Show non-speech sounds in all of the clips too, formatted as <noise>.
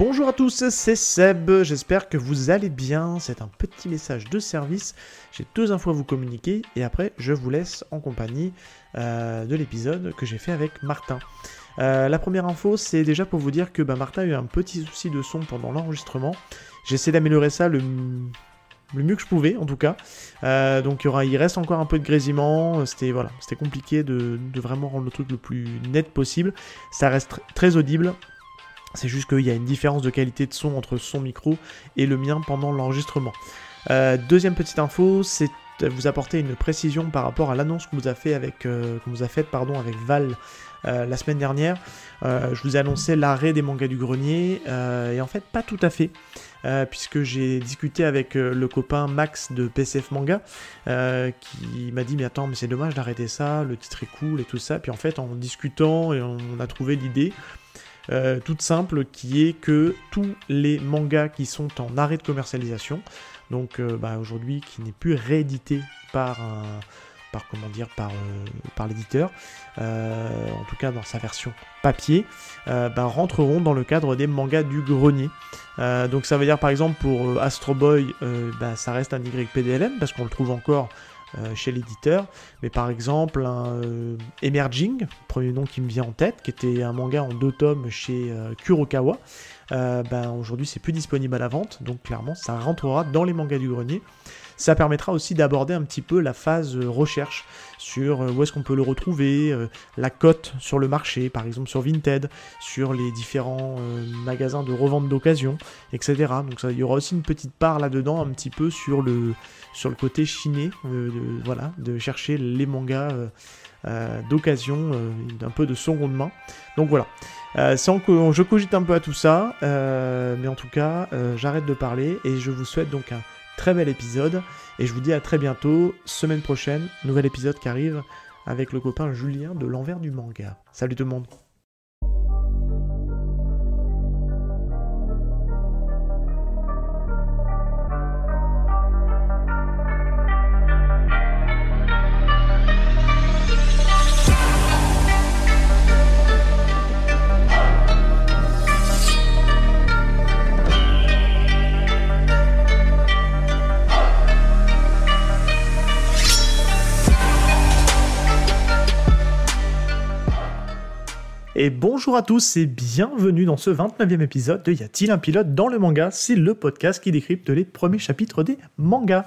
Bonjour à tous, c'est Seb, j'espère que vous allez bien. C'est un petit message de service. J'ai deux infos à vous communiquer et après je vous laisse en compagnie euh, de l'épisode que j'ai fait avec Martin. Euh, la première info, c'est déjà pour vous dire que bah, Martin a eu un petit souci de son pendant l'enregistrement. J'ai essayé d'améliorer ça le, mieux que je pouvais, en tout cas. Euh, donc il, reste encore un peu de grésillement. C'était voilà, compliqué de, vraiment rendre le truc le plus net possible. Ça reste très audible. C'est juste qu'il y a une différence de qualité de son entre son micro et le mien pendant l'enregistrement. Euh, deuxième petite info, c'est vous apporter une précision par rapport à l'annonce qu'on vous a euh, faite avec Val euh, la semaine dernière. je vous ai annoncé l'arrêt des mangas du grenier et en fait pas tout à fait. puisque j'ai discuté avec le copain Max de PCF Manga qui m'a dit mais attends mais c'est dommage d'arrêter ça, le titre est cool et tout ça. Puis en fait en discutant et on a trouvé l'idée euh, toute simple, qui est que tous les mangas qui sont en arrêt de commercialisation, donc euh, bah, aujourd'hui qui n'est plus réédité par par comment dire, par, euh, l'éditeur, en tout cas dans sa version papier, bah, rentreront dans le cadre des mangas du grenier. donc ça veut dire par exemple pour Astro Boy, bah, ça reste un YPDLM parce qu'on le trouve encore chez l'éditeur. Mais par exemple, euh, Emerging, premier nom qui me vient en tête, qui était un manga en deux tomes chez euh, Kurokawa, ben, aujourd'hui c'est plus disponible à la vente, donc clairement ça rentrera dans les mangas du grenier. Ça permettra aussi d'aborder un petit peu la phase euh, recherche sur euh, où est-ce qu'on peut le retrouver, euh, la cote sur le marché, par exemple sur Vinted, sur les différents magasins de revente d'occasion, etc. Donc il y aura aussi une petite part là-dedans, un petit peu sur le, sur le côté chiné, de, voilà, de chercher les mangas d'occasion, d'un peu de seconde main. Donc voilà. sans que je cogite un peu à tout ça, mais en tout cas, j'arrête de parler et je vous souhaite donc un très bel épisode. Et je vous dis à très bientôt, semaine prochaine, nouvel épisode qui arrive avec le copain Julien de l'envers du manga. Salut tout le monde Et bonjour à tous et bienvenue dans ce 29e épisode de Y a-t-il un pilote dans le manga? C'est le podcast qui décrypte les premiers chapitres des mangas.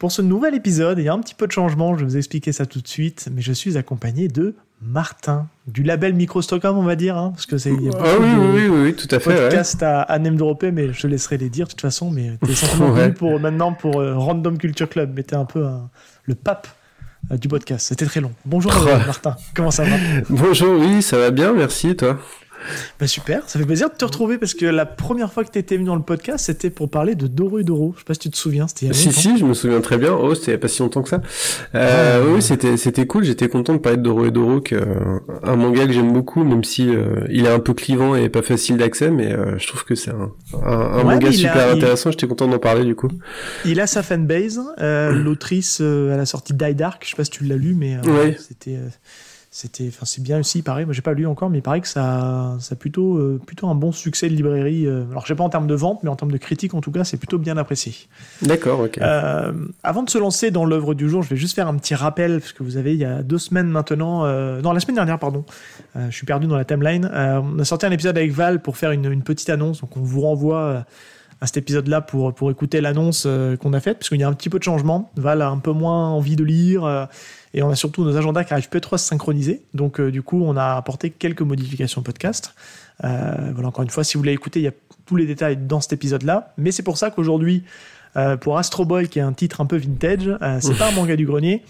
Pour ce nouvel épisode, il y a un petit peu de changement, je vais vous expliquer ça tout de suite, mais je suis accompagné de Martin, du label Micro Stockholm, on va dire, hein, parce que c'est ah oui, oui, oui, tout à fait. Podcast à, à name mais je te laisserai les dire de toute façon. Mais t'es <laughs> simplement venu pour maintenant pour euh, Random Culture Club, mais t'es un peu le pape du podcast. C'était très long. Bonjour Martin, <laughs> comment ça va? Bonjour, oui, ça va bien, merci, toi? Bah super, ça fait plaisir de te retrouver parce que la première fois que tu étais venu dans le podcast, c'était pour parler de Doro et Doro. Je sais pas si tu te souviens, c'était Si, si, je me souviens très bien. Oh, c'était pas si longtemps que ça. Euh, ah. oui, c'était, c'était cool. J'étais content de parler de Doro et Doro, que, un manga que j'aime beaucoup, même si euh, il est un peu clivant et pas facile d'accès, mais euh, je trouve que c'est un, un, manga super intéressant. J'étais content d'en parler du coup. Il a sa fanbase. L'autrice, elle a sorti Die Dark. Je sais pas si tu l'as lu, mais c'était c'était enfin c'est bien aussi pareil. Moi j'ai pas lu encore mais il paraît que ça ça a plutôt euh, plutôt un bon succès de librairie euh, alors je sais pas en termes de vente mais en termes de critique en tout cas c'est plutôt bien apprécié. D'accord ok. Euh, avant de se lancer dans l'œuvre du jour je vais juste faire un petit rappel parce que vous avez il y a deux semaines maintenant non la semaine dernière pardon. Je suis perdu dans la timeline. On a sorti un épisode avec Val pour faire une, une petite annonce. Donc on vous renvoie à cet épisode-là pour, pour écouter l'annonce qu'on a faite, parce qu'il y a un petit peu de changement. Val a un peu moins envie de lire, et on a surtout nos agendas qui arrivent plus trop à se synchroniser. Donc, euh, du coup, on a apporté quelques modifications podcast. Euh, voilà, encore une fois, si vous voulez écouter, il y a tous les détails dans cet épisode-là. Mais c'est pour ça qu'aujourd'hui, euh, pour Astro Boy, qui est un titre un peu vintage, c'est pas un manga du grenier.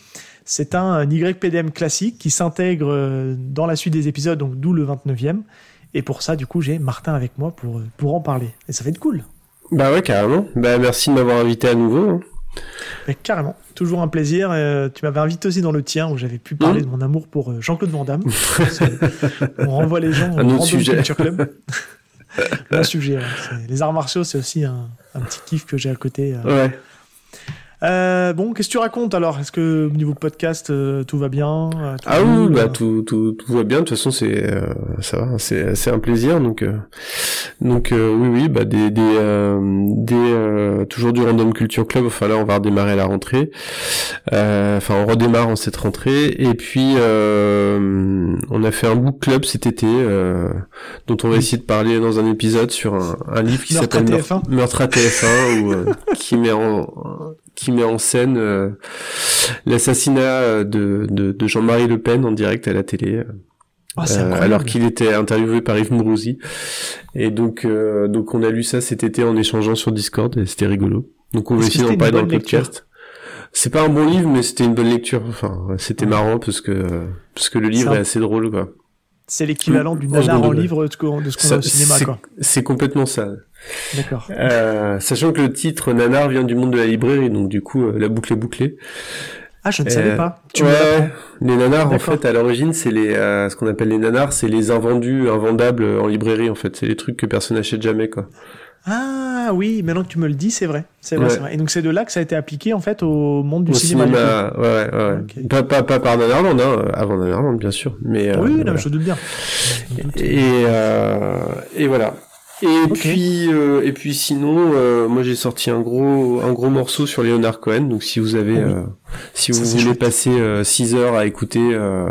C'est un, YPDM classique qui s'intègre dans la suite des épisodes, donc d'où le 29e. Et pour ça, du coup, j'ai Martin avec moi pour, pour en parler. Et ça va être cool. Bah ouais, carrément. Bah merci de m'avoir invité à nouveau. Hein. Mais carrément, toujours un plaisir. Euh, tu m'avais invité aussi dans le tien où j'avais pu parler mmh. de mon amour pour euh, Jean-Claude Van Damme. <laughs> on renvoie les gens au sujet. Culture Club. <laughs> un sujet. Les arts martiaux, c'est aussi un, petit kiff que j'ai à côté. Euh. Ouais. Euh, bon, qu'est-ce que tu racontes alors? Est-ce que au niveau podcast, euh, tout va bien euh, tout Ah oui, bah tout, tout, tout va bien. De toute façon, c'est euh, ça va, c'est c'est un plaisir. Donc euh, donc euh, oui oui, bah des des euh, des euh, toujours du Random Culture Club. Enfin là, on va redémarrer la rentrée. Euh, Enfin, on redémarre en cette rentrée. Et puis euh, on a fait un book club cet été, euh, dont on va essayer de parler dans un épisode sur un, un livre qui Meurtre à s'appelle TF1. Meurtre à TF1 ou euh, qui met en qui met en scène euh, l'assassinat euh, de, de, de Jean-Marie Le Pen en direct à la télé, euh, incroyable. alors qu'il était interviewé par Yves Mourouzi. Et donc, euh, donc on a lu ça cet été en échangeant sur Discord et c'était rigolo. Donc on va essayer d'en parler dans le podcast. C'est pas un bon livre, mais c'était une bonne lecture. Enfin, c'était Ouais. marrant parce que parce que le livre est assez drôle, quoi. C'est l'équivalent du Au nanar second en livre de ce qu'on a au cinéma, quoi. C'est complètement ça. D'accord. Euh, sachant que le titre Nanar vient du monde de la librairie, donc du coup euh, la boucle est bouclée. Ah, je ne Euh, savais pas. Tu ouais, les nanars en fait à l'origine c'est les euh, ce qu'on appelle les nanars, c'est les invendus, invendables en librairie en fait, c'est les trucs que personne n'achète jamais quoi. Ah oui, maintenant que tu me le dis, c'est vrai. C'est vrai, Ouais. c'est vrai. Et donc c'est de là que ça a été appliqué en fait au monde du Au cinéma. ouais, ouais, ouais. Pas, pas, pas par Nanarland, hein, avant Nanarland bien sûr, mais euh, oui, non, voilà. je doute bien. Je doute. Et, euh, et voilà. Et puis euh, et puis sinon euh, moi j'ai sorti un gros un gros morceau sur Leonard Cohen donc si vous avez oui. euh, si Ça, vous voulez chouette. passer 6 heures à écouter euh,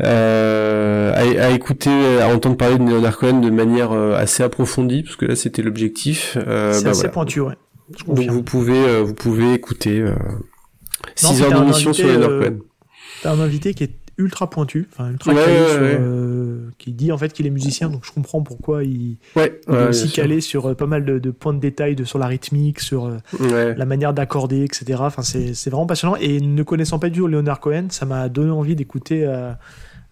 euh, à, à écouter à entendre parler de Leonard Cohen de manière euh, assez approfondie parce que là c'était l'objectif euh, c'est bah, assez voilà. pointu, ouais. Je donc vous pouvez euh, vous pouvez écouter euh, 6 c'était heures d'émission sur Leonard euh, Cohen T'as un invité qui est ultra pointu, enfin ultra Ouais, calé ouais, sur, ouais. euh, qui dit en fait qu'il est musicien, donc je comprends pourquoi il, il est aussi sûr. calé sur euh, pas mal de, de points de détail de, sur la rythmique, sur euh, la manière d'accorder, etc. Enfin, c'est vraiment passionnant. Et ne connaissant pas du tout Leonard Cohen, ça m'a donné envie d'écouter euh,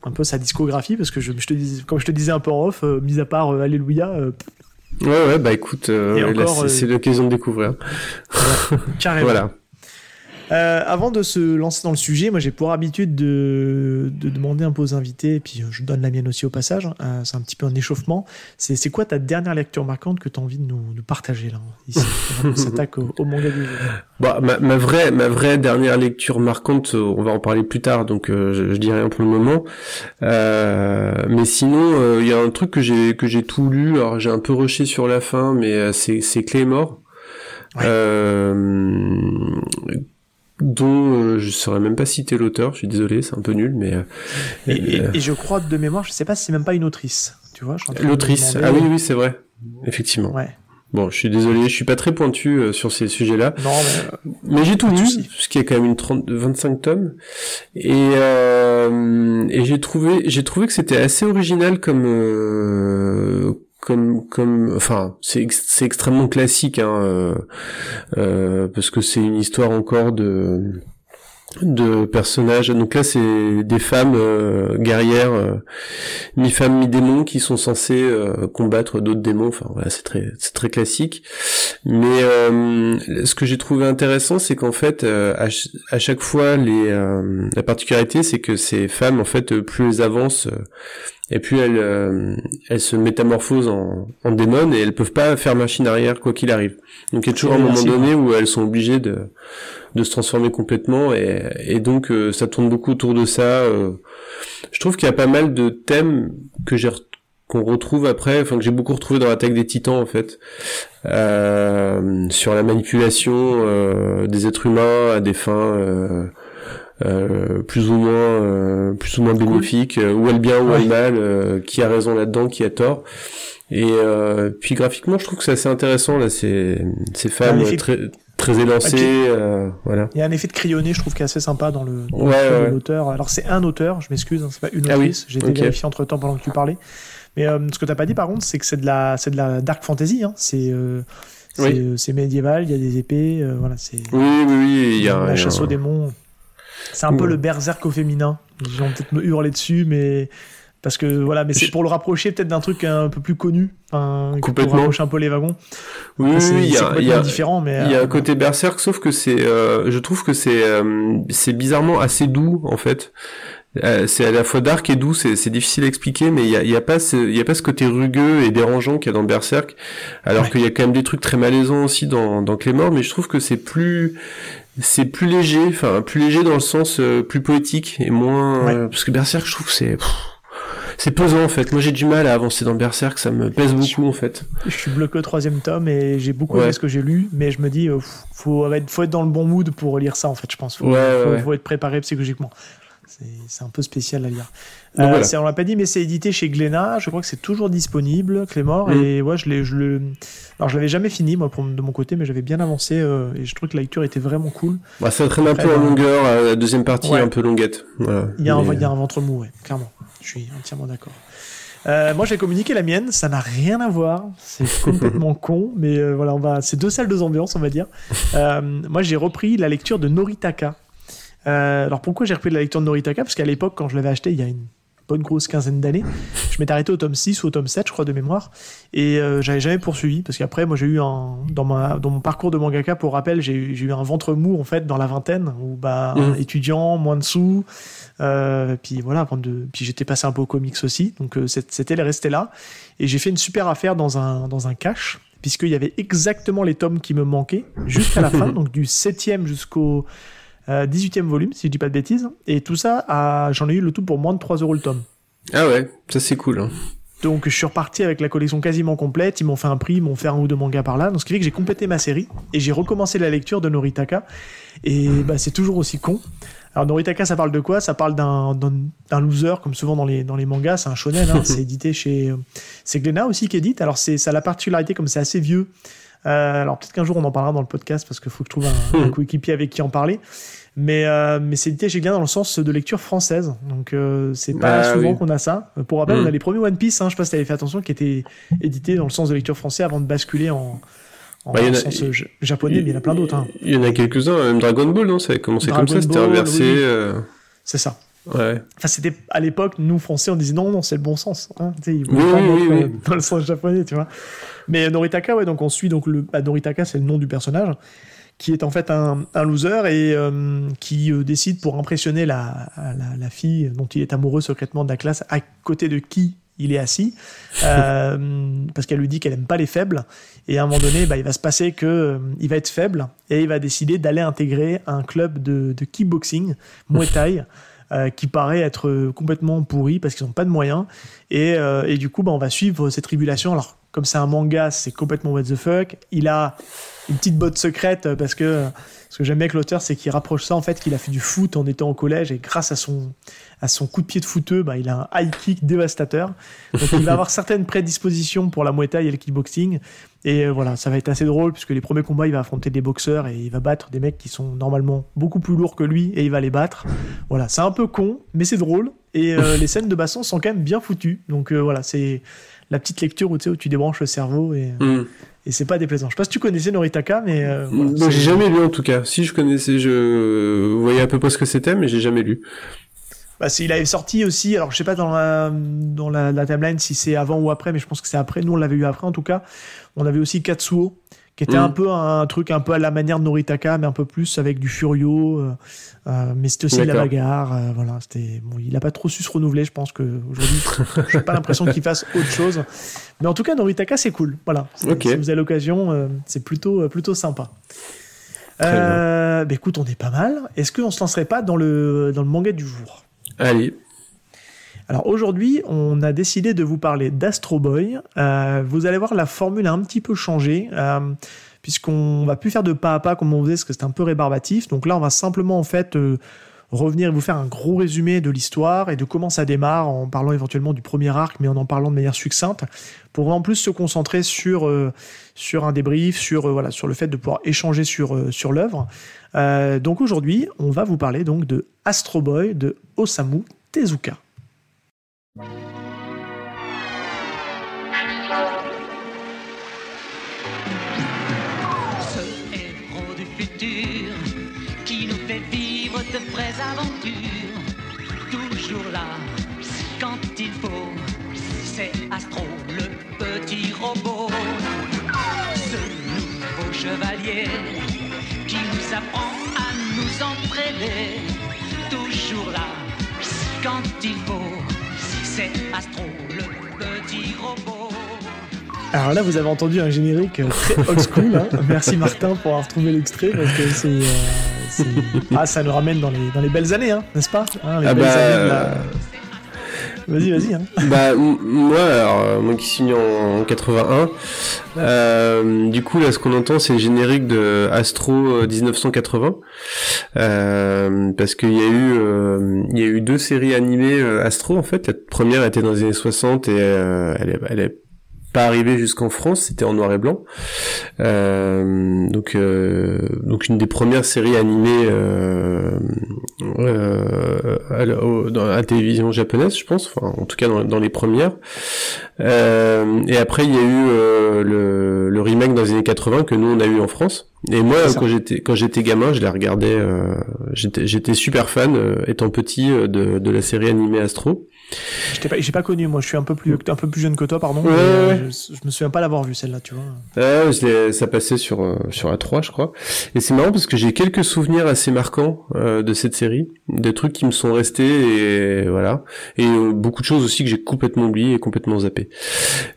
un peu sa discographie, parce que je, je te dis, comme je te disais un peu en off, euh, mis à part Alléluia, Ouais, ouais, bah écoute, c'est l'occasion de découvrir. carrément. <laughs> Voilà. Euh, avant de se lancer dans le sujet, moi j'ai pour habitude de, de demander un peu aux invités, et puis euh, je donne la mienne aussi au passage, euh, c'est un petit peu un échauffement. C'est quoi ta dernière lecture marquante que tu as envie de nous, nous partager là, ici On s'attaque au, au manga du jour? Bah, ma, ma vraie, ma vraie dernière lecture marquante, on va en parler plus tard, donc euh, je, je dis rien pour le moment. Euh, mais sinon, euh, il y a un truc que j'ai que j'ai tout lu. Alors j'ai un peu rushé sur la fin, mais euh, c'est c'est Claymore, Ouais. euh, dont euh, je saurais même pas citer l'auteur. Je suis désolé, c'est un peu nul, mais euh, Et, et- euh, et je crois de mémoire, je sais pas si c'est même pas une autrice, tu vois. l'autrice. Ah oui, oui, c'est vrai. Effectivement. Ouais. Bon, je suis désolé, je suis pas très pointu euh, sur ces sujets-là. Non, mais Mais j'ai tout lu, ce qui est quand même une 30, 25 tomes, et euh, et j'ai trouvé j'ai trouvé que c'était assez original comme euh, comme comme enfin c'est c'est extrêmement classique hein, euh, euh, parce que c'est une histoire encore de de personnages. Donc là c'est des femmes euh, guerrières euh, mi-femmes mi-démons qui sont censées euh, combattre d'autres démons. Enfin voilà c'est très c'est très classique. Mais euh, ce que j'ai trouvé intéressant, c'est qu'en fait, euh, à, à chaque fois, les, la particularité, c'est que ces femmes, en fait, plus elles avancent, et plus elles, euh, elles se métamorphosent en, en démons, et elles peuvent pas faire machine arrière quoi qu'il arrive. Donc il y a toujours un moment donné où elles sont obligées de, de se transformer complètement, et, et donc euh, ça tourne beaucoup autour de ça. euh. Je trouve qu'il y a pas mal de thèmes que j'ai re- qu'on retrouve après, enfin que j'ai beaucoup retrouvé dans l'attaque des titans en fait, euh, sur la manipulation euh, des êtres humains à des fins euh, plus ou moins euh, plus ou moins bénéfiques, euh, où est le bien, où est Ouais. le mal, euh, qui a raison là-dedans, qui a tort. Et euh, puis graphiquement, je trouve que c'est assez intéressant là, ces ces femmes très très élancées, euh, voilà. il y a un effet de crayonné, je trouve, qui est assez sympa dans le, dans le Ouais, de l'auteur. Alors c'est un auteur, je m'excuse, hein, c'est pas une Ah oui, autrice. J'ai ok. vérifié entre temps pendant que tu parlais. Mais euh, ce que t'as pas dit par contre, c'est que c'est de la, c'est de la dark fantasy. Hein. C'est, euh, c'est, Oui. médiéval, il y a des épées, euh, voilà, c'est Oui, oui, oui, il y a, la chasse aux démons. C'est un peu le berserk au féminin. Gens vont peut-être me hurler dessus, mais parce que voilà, mais c'est pour le rapprocher peut-être d'un truc un peu plus connu, enfin, pour Complètement. rapprocher un peu les wagons. Oui, oui, c'est il y a, il y complètement a, différent, mais il y a euh, un côté berserk, sauf que c'est, euh, je trouve que c'est, euh, c'est bizarrement assez doux en fait. Euh, c'est à la fois dark et doux, c'est difficile à expliquer, mais il y a, y a, pas ce, y a pas ce côté rugueux et dérangeant qu'il y a dans Berserk, alors qu'il y a quand même des trucs très malaisants aussi dans, dans Claymore, mais je trouve que c'est plus c'est plus léger, enfin plus léger dans le sens euh, plus poétique et moins euh, parce que Berserk je trouve c'est c'est pesant en fait. Moi j'ai du mal à avancer dans Berserk, ça me pèse beaucoup en fait. Je suis bloqué au troisième tome et j'ai beaucoup aimé ce que j'ai lu, mais je me dis faut être, faut être dans le bon mood pour lire ça en fait, je pense. Faut, faut être préparé psychologiquement. C'est un peu spécial à lire. Euh, on l'a pas dit, mais c'est édité chez Glénat. Je crois que c'est toujours disponible, Clémor. Mm. Et ouais, je l'ai, je le. Alors, je l'avais jamais fini moi de mon côté, mais j'avais bien avancé euh, et je trouve que la lecture était vraiment cool. Bah, ça traîne un peu en longueur. Euh, la deuxième partie est un peu longuette. Il y a, un, il y a un ventre mou, ouais, clairement. Je suis entièrement d'accord. Euh, moi, j'ai communiqué la mienne. Ça n'a rien à voir. C'est <laughs> complètement con, mais euh, voilà, on va. C'est deux salles, deux ambiances, on va dire. Euh, moi, j'ai repris la lecture de Noritaka. Alors pourquoi j'ai repris la lecture de Noritaka? Parce qu'à l'époque, quand je l'avais acheté, il y a une bonne grosse quinzaine d'années, je m'étais arrêté au tome 6 ou au tome 7, je crois, de mémoire, et euh, j'avais jamais poursuivi, parce qu'après, moi, j'ai eu un, dans, ma, dans mon parcours de mangaka, pour rappel, j'ai eu un ventre mou, en fait, dans la vingtaine, où, bah, mmh. étudiant, moins de sous, euh, puis voilà, de, puis j'étais passé un peu aux comics aussi, donc euh, c'était resté là, et j'ai fait une super affaire dans un, dans un cache, puisqu'il y avait exactement les tomes qui me manquaient, jusqu'à la <laughs> fin, donc du 7 jusqu'au 18e euh, volume, si je dis pas de bêtises. Et tout ça, j'en ai eu le tout pour moins de 3 euros le tome. Ah ouais, ça c'est cool. Hein. Donc je suis reparti avec la collection quasiment complète. Ils m'ont fait un prix, ils m'ont fait un ou deux mangas par là. Donc ce qui fait que j'ai complété ma série et j'ai recommencé la lecture de Noritaka. Et bah, c'est toujours aussi con. Alors Noritaka, ça parle de quoi? Ça parle d'un loser, comme souvent dans les, dans les mangas. C'est un shonen. Hein. <laughs> c'est édité chez. C'est Glénat aussi qui édite. Alors ça a la particularité, comme c'est assez vieux. Euh, alors peut-être qu'un jour on en parlera dans le podcast parce qu'il faut que je trouve un, un <laughs> coéquipier avec qui en parler. Mais, euh, mais c'est édité chez Glénat dans le sens de lecture française. Donc euh, c'est pas ah souvent qu'on a ça. Pour rappel, on a hmm. les premiers One Piece, hein, je sais pas si t'avais fait attention, qui étaient édités dans le sens de lecture français avant de basculer en, en bah, sens japonais, mais il y en a plein d'autres. Hein. Il y en a quelques-uns, même Dragon Ball, non? Ça avait commencé comme ça, c'était inversé. C'est ça. Ouais. Enfin, c'était à l'époque, nous français, on disait non, non, c'est le bon sens. Hein. oui, oui, <laughs> oui, dans le sens japonais, tu vois. Mais Noritaka, ouais, donc on suit donc le bah, Noritaka, c'est le nom du personnage qui est en fait un, un loser et euh, qui euh, décide pour impressionner la, la, la, fille dont il est amoureux secrètement de la classe, à côté de qui il est assis, <laughs> euh, parce qu'elle lui dit qu'elle aime pas les faibles. Et à un moment donné, bah, il va se passer que il va être faible et il va décider d'aller intégrer un club de, de kickboxing, Muay <laughs> Thai. Euh, qui paraît être complètement pourri parce qu'ils n'ont pas de moyens. Et, et du coup, bah, on va suivre ces tribulations. Alors, comme c'est un manga, c'est complètement what the fuck. Il a une petite botte secrète parce que ce que j'aime bien avec l'auteur, c'est qu'il rapproche ça en fait qu'il a fait du foot en étant au collège et grâce à son à son coup de pied de footeux, bah, il a un high kick dévastateur. Donc il va avoir certaines prédispositions pour la Muay et le kickboxing. Et euh, voilà, ça va être assez drôle puisque les premiers combats, il va affronter des boxeurs et il va battre des mecs qui sont normalement beaucoup plus lourds que lui et il va les battre. Voilà, c'est un peu con, mais c'est drôle. Et euh, les scènes de baston sont quand même bien foutues. Donc euh, voilà, c'est la petite lecture où tu sais où tu débranches le cerveau et mm. et c'est pas déplaisant. Je sais pas si tu connaissais Noritaka, mais euh, j'ai jamais lu en tout cas. Si je connaissais, je voyais à peu près ce que c'était, mais j'ai jamais lu. Bah, il avait sorti aussi, alors je sais pas dans la, dans la, la timeline si c'est avant ou après, mais je pense que c'est après. Nous, on l'avait eu après en tout cas. On avait aussi Katsuo, qui était un mm. peu un truc un peu à la manière de Noritaka, mais un peu plus avec du furio. Euh, euh, mais c'était aussi de la bagarre. Euh, voilà, c'était bon, il a pas trop su se renouveler. Je pense que aujourd'hui, <laughs> j'ai pas l'impression qu'il fasse autre chose. Mais en tout cas, Noritaka, c'est cool. Voilà, si vous avez l'occasion, c'est plutôt plutôt sympa. bah, écoute, on est pas mal. Est-ce qu'on se lancerait pas dans le dans le manga du jour? Allez. Alors aujourd'hui, on a décidé de vous parler d'Astro Boy. Euh, vous allez voir, la formule a un petit peu changé, euh, puisqu'on va plus faire de pas à pas comme on faisait, parce que c'était un peu rébarbatif. Donc là, on va simplement en fait euh, revenir et vous faire un gros résumé de l'histoire et de comment ça démarre, en parlant éventuellement du premier arc, mais en en parlant de manière succincte, pour en plus se concentrer sur sur un débrief, sur le fait de pouvoir échanger sur sur l'œuvre. donc aujourd'hui, on va vous parler donc de Astro Boy de Osamu Tezuka. Ce héros du futur qui nous fait vivre de vraies aventures, toujours là quand il faut, c'est Astro, le petit robot. Ce nouveau chevalier qui nous apprend à nous entraîner, toujours là quand il faut. C'est Astro, le petit robot. Alors là, vous avez entendu un générique très old school. hein. <laughs> Merci Martin pour avoir trouvé l'extrait parce que c'est, euh, c'est- ah, ça nous ramène dans les, dans les belles années, hein, n'est-ce pas Hein, Les Ah belles bah, années de la- Vas-y, vas-y. Hein. Bah moi, alors euh, moi qui suis né en, en 81, euh, du coup là ce qu'on entend c'est le générique de Astro euh, 1980, euh, parce qu'il y a eu euh, y a eu deux séries animées euh, Astro en fait. La première était dans les années 60 et euh, elle est, elle est pas arrivée jusqu'en France, c'était en noir et blanc. Euh, donc euh, donc une des premières séries animées euh, euh, à, la, au- dans la télévision japonaise, je pense, enfin en tout cas dans, dans les premières. Euh, et après il y a eu euh, le, le remake dans les années 80 que nous on a eu en France. Et moi quand j'étais quand j'étais gamin, je la regardais, euh, j'étais j'étais super fan euh, étant petit de, de la série animée Astro. Je pas, j'ai pas connu, moi je suis un peu plus, un peu plus jeune que toi, pardon. Ouais, euh, ouais. je, je me souviens pas l'avoir vue celle-là, tu vois. L'ai- ça passait sur euh, sur A3, je crois. Et c'est marrant parce que j'ai quelques souvenirs assez marquants euh, de cette série, des trucs qui me sont restés et voilà, et euh, beaucoup de choses aussi que j'ai complètement oubliées et complètement zappées.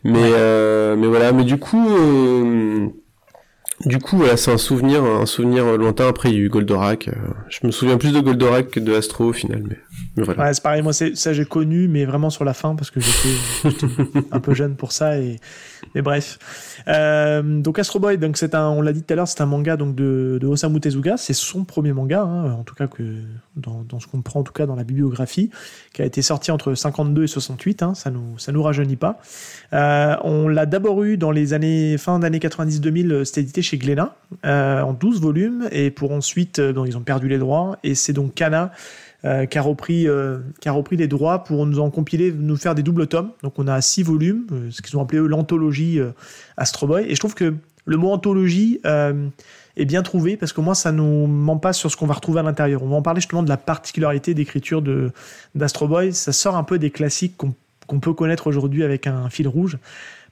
Mais Ouais. euh, mais voilà, mais du coup. euh, du coup, voilà, c'est un souvenir, un souvenir lointain. Après, il y a eu Goldorak. euh, je me souviens plus de Goldorak que de Astro au final, mais voilà. Ouais, c'est pareil, moi ça j'ai connu, mais vraiment sur la fin parce que j'étais, <laughs> un peu jeune pour ça. Et, mais bref. Euh, donc Astro Boy, donc c'est un, on l'a dit tout à l'heure, c'est un manga donc de, de Osamu Tezuka. C'est son premier manga, hein, en tout cas que dans, dans ce qu'on prend en tout cas dans la bibliographie, qui a été sorti entre 52 et 68. Hein, ça nous, ça nous rajeunit pas. Euh, on l'a d'abord eu dans les années fin d'années 90-2000, c'était édité chez Glénat euh, en 12 volumes et pour ensuite, euh, bon, ils ont perdu les droits et c'est donc Kana euh, qui, a repris, euh, qui a repris les droits pour nous en compiler, nous faire des doubles tomes. Donc on a six volumes, euh, ce qu'ils ont appelé eux l'anthologie euh, Astro Boy. Et je trouve que le mot anthologie est bien trouvé parce que moi ça nous ment pas sur ce qu'on va retrouver à l'intérieur. On va en parler justement de la particularité d'écriture d'Astro Boy. Ça sort un peu des classiques qu'on peut connaître aujourd'hui avec un fil rouge.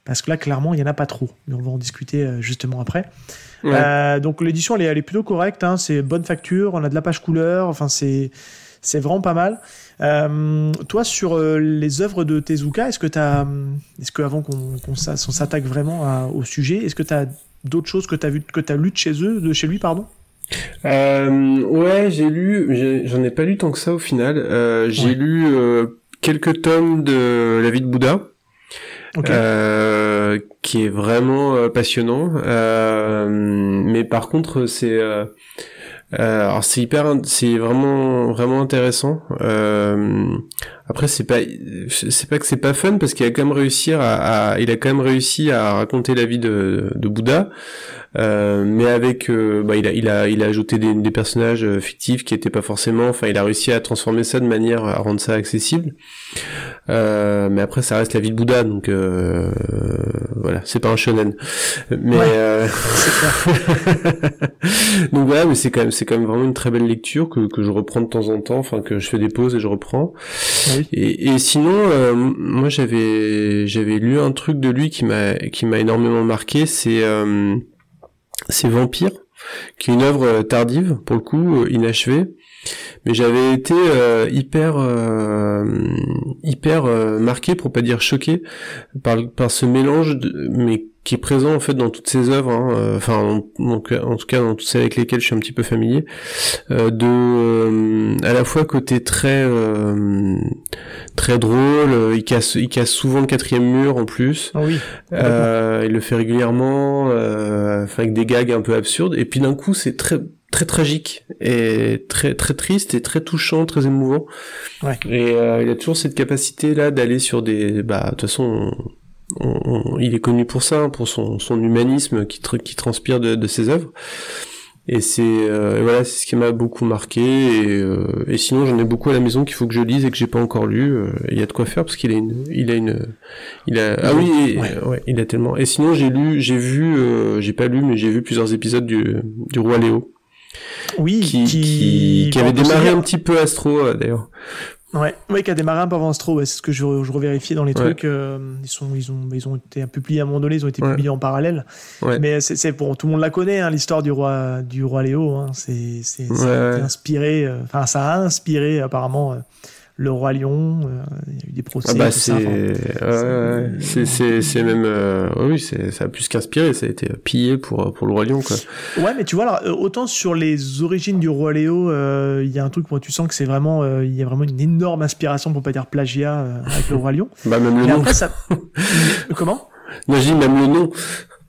Parce que là, clairement, il n'y en a pas trop. Mais on va en discuter justement après. Ouais. Euh, donc l'édition, elle est, elle est plutôt correcte. Hein, c'est bonne facture. On a de la page couleur. Enfin, c'est c'est vraiment pas mal. Euh, toi, sur euh, les œuvres de Tezuka, est-ce que tu as, est-ce que avant qu'on qu'on s'a- on s'attaque vraiment à- au sujet, est-ce que tu as d'autres choses que tu as vu, que tu as lu de chez eux, de chez lui, pardon? Euh, ouais, j'ai lu, j'en ai pas lu tant que ça au final. Euh, j'ai Ouais. lu euh, quelques tomes de La vie de Bouddha. Ok. euh, qui est vraiment euh, passionnant. Euh, mais par contre, c'est alors c'est hyper, c'est vraiment vraiment intéressant. Après, c'est pas, c'est pas que c'est pas fun parce qu'il a quand même réussi à, à- il a quand même réussi à raconter la vie de, de Bouddha. Euh, mais avec, euh, bah, il a, il a, il a ajouté des, des personnages euh, fictifs qui étaient pas forcément. Enfin, il a réussi à transformer ça de manière à rendre ça accessible. Euh, mais après, ça reste la vie de Bouddha, donc euh, voilà, c'est pas un shonen. Mais Ouais. euh, <laughs> <laughs> donc voilà, mais c'est quand même, c'est quand même vraiment une très belle lecture que que je reprends de temps en temps. Enfin, que je fais des pauses et je reprends. Oui. Et, sinon, euh, moi j'avais j'avais lu un truc de lui qui m'a qui m'a énormément marqué. C'est euh, c'est Vampire, qui est une œuvre euh, tardive pour le coup, inachevée. Mais j'avais été euh, hyper euh, hyper euh, marqué pour pas dire choqué par par ce mélange de, mais qui est présent en fait dans toutes ses œuvres hein, euh, enfin en, donc en tout cas dans toutes celles avec lesquelles je suis un petit peu familier euh, de euh, à la fois côté très euh, très drôle il casse il casse souvent le quatrième mur en plus Ah oui. euh, il le fait régulièrement euh, avec des gags un peu absurdes et puis d'un coup c'est très très tragique et très très triste et très touchant très émouvant Ouais. et euh, il a toujours cette capacité là d'aller sur des bah de toute façon on- on- on- il est connu pour ça hein, pour son son humanisme qui tr- qui transpire de, de ses œuvres et c'est euh, voilà c'est ce qui m'a beaucoup marqué et, euh, et sinon j'en ai beaucoup à la maison qu'il faut que je lise et que j'ai pas encore lu Euh, il y a de quoi faire parce qu'il a une il a une il a ah oui Ouais. ouais. il a tellement et sinon j'ai lu j'ai vu j'ai pas lu mais j'ai vu plusieurs épisodes du du roi Léo Oui, qui qui, qui avait démarré un petit peu Astro euh, d'ailleurs Ouais, ouais, qui a démarré un peu avant Astro, ouais, c'est ce que je, je revérifiais dans les Ouais. trucs. euh, ils, sont, ils, ont, ils ont été publiés à un moment donné, ils ont été Ouais. publiés en parallèle. Mais c'est, pour tout le monde la connaît, hein, l'histoire du roi, du roi Léo. Hein, c'est, inspiré, euh, enfin, ça a inspiré apparemment euh, le roi lion, euh, il y a eu des procès. Ah bah c'est, enfin, c'est, même, euh, oui, c'est, ça a plus qu'inspiré, ça a été pillé pour pour le roi lion quoi. Ouais, mais tu vois, alors, euh, autant sur les origines du roi Léo, euh, il y a un truc, moi, tu sens que c'est vraiment, euh, il y a vraiment une énorme inspiration, pour pas dire plagiat, euh, avec le roi lion. <laughs> Bah même le Mais nom. après, ça. <laughs> Comment? Je dis même le nom.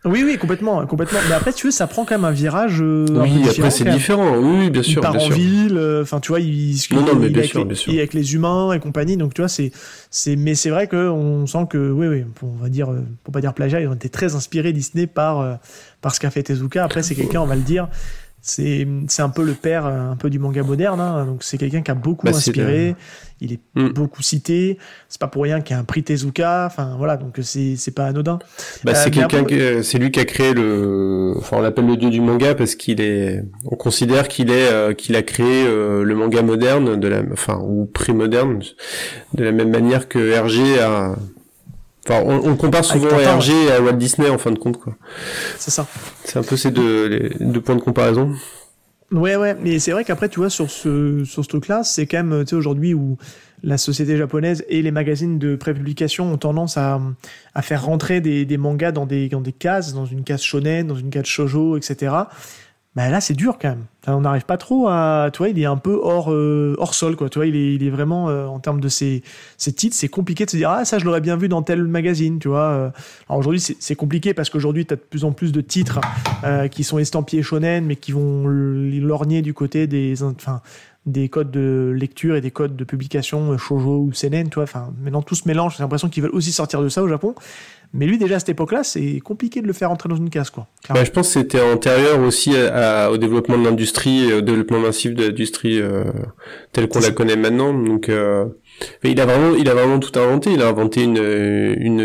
Oui, oui, complètement, complètement. Mais après, tu veux, ça prend quand même un virage. euh, Oui, après c'est différent. Oui, oui, bien il sûr, part bien en sûr. ville, euh, enfin tu vois, il, il, Non, non, mais il bien avec sûr, les, bien sûr. il avec les humains et compagnie, donc tu vois, c'est, c'est, mais c'est vrai que on sent que, oui, oui, on va dire, euh, pour pas dire plagiat, ils ont été très inspirés Disney par, euh, par ce qu'a fait Tezuka. Après, c'est quelqu'un, on va le dire, c'est, c'est un peu le père, euh, un peu du manga moderne, hein, donc c'est quelqu'un qui a beaucoup Bah, inspiré, il est Mm. beaucoup cité, c'est pas pour rien qu'il y a un prix Tezuka, enfin voilà, donc c'est, c'est pas anodin. Bah, Euh, c'est quelqu'un, après- c'est lui qui a créé le, enfin on l'appelle le dieu du manga parce qu'il est, on considère qu'il est, euh, qu'il a créé euh, le manga moderne de la, enfin ou pré-moderne, de la même manière que Hergé a, enfin on, on compare souvent Tintin, Hergé à Walt Disney en fin de compte quoi. C'est ça. C'est un peu ces deux, les deux points de comparaison. Ouais, ouais, mais c'est vrai qu'après, tu vois, sur ce, sur ce truc-là, c'est quand même, tu sais, aujourd'hui où la société japonaise et les magazines de prépublication ont tendance à, à faire rentrer des, des mangas dans des, dans des cases, dans une case shonen, dans une case shoujo, etc. Là, c'est dur quand même. On n'arrive pas trop à. Tu vois, il est un peu hors, euh, hors sol, quoi. Tu vois, il est, il est vraiment, euh, en termes de ses, ses titres, c'est compliqué de se dire, ah, ça, je l'aurais bien vu dans tel magazine, tu vois. euh. Alors aujourd'hui, c'est compliqué parce qu'aujourd'hui, tu as de plus en plus de titres qui sont estampillés shonen, mais qui vont lorgner du côté des, enfin, des codes de lecture et des codes de publication euh, shoujo ou seinen, tu vois. Enfin, maintenant, tout se mélange. J'ai l'impression qu'ils veulent aussi sortir de ça au Japon. Mais lui, déjà, à cette époque-là, c'est compliqué de le faire entrer dans une case, quoi. Bah, je pense que c'était antérieur aussi à- à- au développement de l'industrie, et au développement massif de l'industrie euh, telle qu'on la connaît maintenant. Donc, euh, il a vraiment, il a vraiment tout inventé. Il a inventé une une,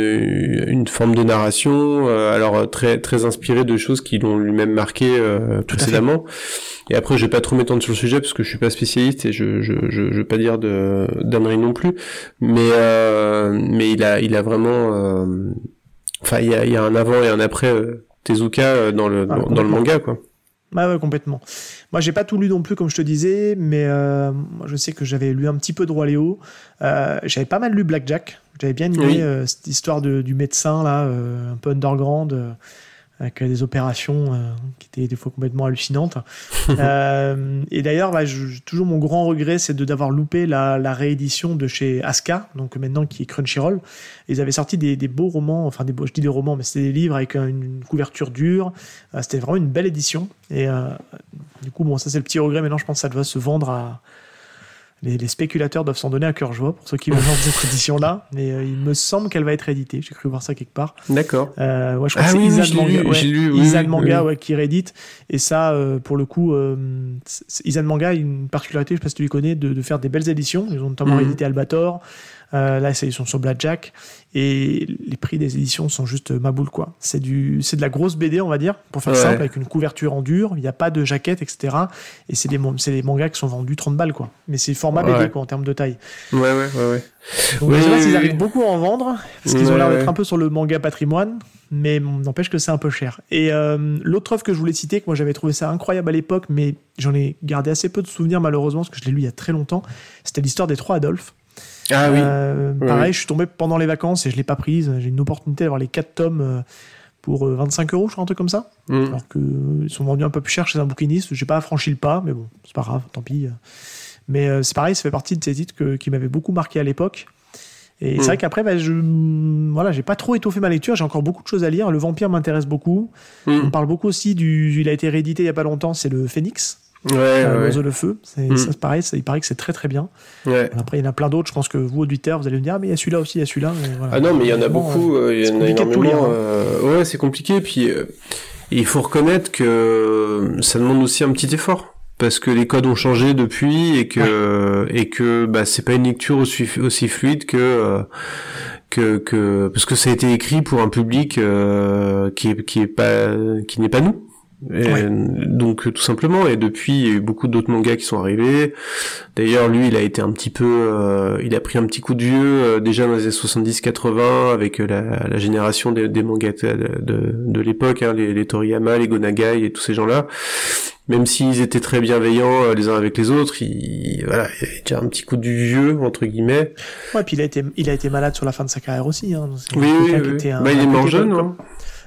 une forme de narration, euh, alors euh, très très inspiré de choses qui l'ont lui-même marqué euh, Tout à précédemment. Et après, je vais pas trop m'étendre sur le sujet parce que je suis pas spécialiste et je je je, je vais pas dire de d'ânerie non plus. Mais euh, mais il a il a vraiment euh, Enfin, il y a, il y a un avant et un après euh, Tezuka dans le Ah, dans, dans le manga quoi. Ouais, ouais, complètement. Moi, j'ai pas tout lu non plus, comme je te disais, mais euh, moi, je sais que j'avais lu un petit peu de Roi Léo. Euh, j'avais pas mal lu Blackjack. J'avais bien aimé Oui. euh, cette histoire de, du médecin, là, un peu underground, avec euh, des opérations euh, qui étaient des fois complètement hallucinantes. <laughs> Euh, et d'ailleurs, bah, toujours mon grand regret, c'est d'avoir loupé la, la réédition de chez Aska, donc maintenant qui est Crunchyroll. Ils avaient sorti des, des beaux romans, enfin des beaux, je dis des romans, mais c'était des livres avec une, une couverture dure. Euh, c'était vraiment une belle édition. Et du coup, bon, ça c'est le petit regret. Maintenant, je pense que ça doit se vendre à. Les, les spéculateurs doivent s'en donner à cœur joie pour ceux qui veulent cette édition-là. Mais euh, il me semble qu'elle va être éditée. J'ai cru voir ça quelque part. D'accord. Euh, ouais, je crois Ah que c'est oui, Manga, lu, ouais. lu, oui, Manga ouais, qui réédite. Et ça, euh, pour le coup, c'est- Izan Manga a une particularité, je sais pas si tu les connais, de, de faire des belles éditions. Ils ont notamment Mhm. réédité Albator. Euh, là, c'est- ils sont sur Blackjack. Et les prix des éditions sont juste ma boule, quoi. C'est du, c'est de la grosse BD, on va dire, pour faire Ouais. simple, avec une couverture en dur. Il n'y a pas de jaquette, etc. Et c'est des, c'est des mangas qui sont vendus 30 balles, quoi. Mais c'est format BD, quoi, en termes de taille. Ouais ouais ouais ouais. Donc, Oui, je sais pas oui, s'ils oui. arrivent beaucoup à en vendre, parce qu'ils ont l'air d'être un peu sur le manga patrimoine, mais n'empêche que c'est un peu cher. Et euh, l'autre œuvre que je voulais citer, que moi j'avais trouvé ça incroyable à l'époque, mais j'en ai gardé assez peu de souvenirs malheureusement, parce que je l'ai lu il y a très longtemps, c'était l'histoire des trois Adolphes. Ah oui. Euh, pareil, oui. je suis tombé pendant les vacances et je l'ai pas prise. J'ai une opportunité d'avoir les quatre tomes euh, pour euh, 25 euros, je crois, un truc comme ça. Mm. Alors que euh, ils sont vendus un peu plus cher chez un bouquiniste. J'ai pas franchi le pas, mais bon, c'est pas grave, tant pis. Mais euh, c'est pareil, ça fait partie de ces titres que- qui m'avaient beaucoup marqué à l'époque. Et Mm. c'est vrai qu'après, bah, je, voilà, j'ai pas trop étoffé ma lecture. J'ai encore beaucoup de choses à lire. Le Vampire m'intéresse beaucoup. Mm. On parle beaucoup aussi du. Il a été réédité il y a pas longtemps. C'est le Phoenix, Ouais euh, ouais. l'oiseau de feu. C'est Mm. ça, c'est pareil. ça, il paraît que c'est très très bien. ouais. Après, il y en a plein d'autres. Je pense que vous, auditeurs, vous allez me dire, ah, mais il y a celui-là aussi, il y a celui-là. voilà. Ah non mais il y en a beaucoup. euh, Il y en a énormément. lire, hein. euh, Ouais c'est compliqué puis euh, il faut reconnaître que ça demande aussi un petit effort. Parce que les codes ont changé depuis et que et que bah c'est pas une lecture aussi aussi fluide que euh, que que parce que ça a été écrit pour un public euh, qui est qui est pas qui n'est pas nous. Et Ouais. Donc tout simplement et depuis il y a eu beaucoup d'autres mangas qui sont arrivés. D'ailleurs lui il a été un petit peu euh, il a pris un petit coup de vieux euh, déjà dans les années 70-80 avec euh, la, la génération des, des mangas de, de, de l'époque hein, les, les Toriyama, les Gonagai et tous ces gens-là. même s'ils étaient très bienveillants euh, les uns avec les autres, il, voilà, il avait déjà un petit coup du vieux entre guillemets. Ouais, puis il a été, il a été malade sur la fin de sa carrière aussi. Hein. Oui, oui, quelqu'un qui oui. était un- Bah, il est mort jeune, hein.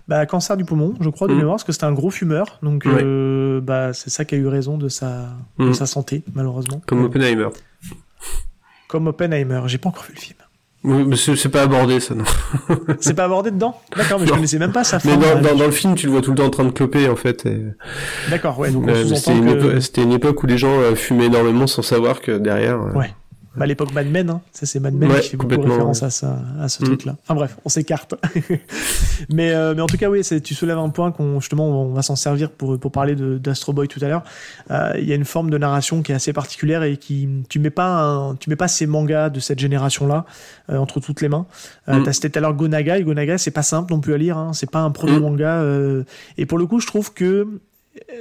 Bah, cancer du poumon, je crois, de Mm. mémoire, parce que c'était un gros fumeur. Donc, Ouais. euh, bah, c'est ça qui a eu raison de sa, de Mm. sa santé, malheureusement. Comme Oppenheimer. Comme Oppenheimer. J'ai pas encore vu le film. Oui, mais c'est pas abordé ça non. <laughs> C'est pas abordé dedans? D'accord, mais je Non. connaissais même pas sa Mais fin. dans, dans, dans le film, tu le vois tout le temps en train de cloper en fait. et- D'accord, ouais, donc Euh, C'était une, épo- une époque où les gens euh, fumaient énormément sans savoir que derrière. euh, Ouais. Bah, l'époque Mad Men, hein. ça c'est Mad Men Ouais, qui fait beaucoup référence à, ça, à ce Mm. truc-là. Enfin bref, on s'écarte. <laughs> mais, euh, mais en tout cas, oui, tu soulèves un point qu'on justement on va s'en servir pour, pour parler d'Astro Boy tout à l'heure. Euh, Il y a une forme de narration qui est assez particulière et qui tu mets pas un- tu mets pas ces mangas de cette génération-là euh, entre toutes les mains. Euh, Mm. T'as cité tout à l'heure Gonaga et Gonaga c'est pas simple non plus à lire. Hein. C'est pas un premier Mm. manga et pour le coup, je trouve que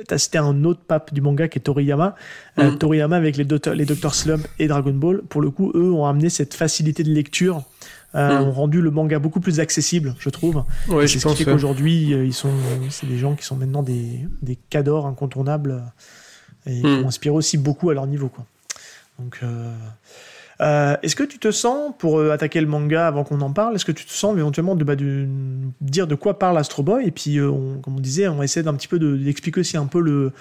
tu as cité un autre pape du manga qui est Toriyama. Euh, Mm. Toriyama avec les, Docteur- les Dr Slump et Dragon Ball, pour le coup, eux ont amené cette facilité de lecture, euh, Mm. ont rendu le manga beaucoup plus accessible, je trouve. Ouais, c'est ce qui fait qu'aujourd'hui, euh, ils sont, c'est des gens qui sont maintenant des, des cadors incontournables euh, et qui Mm. ont inspiré aussi beaucoup à leur niveau, quoi. Donc, euh, euh, est-ce que tu te sens, pour euh, attaquer le manga avant qu'on en parle, est-ce que tu te sens éventuellement de, bah, de dire de quoi parle Astro Boy Et puis, euh, on- comme on disait, on essaie d'un petit peu de- d'expliquer aussi un peu le,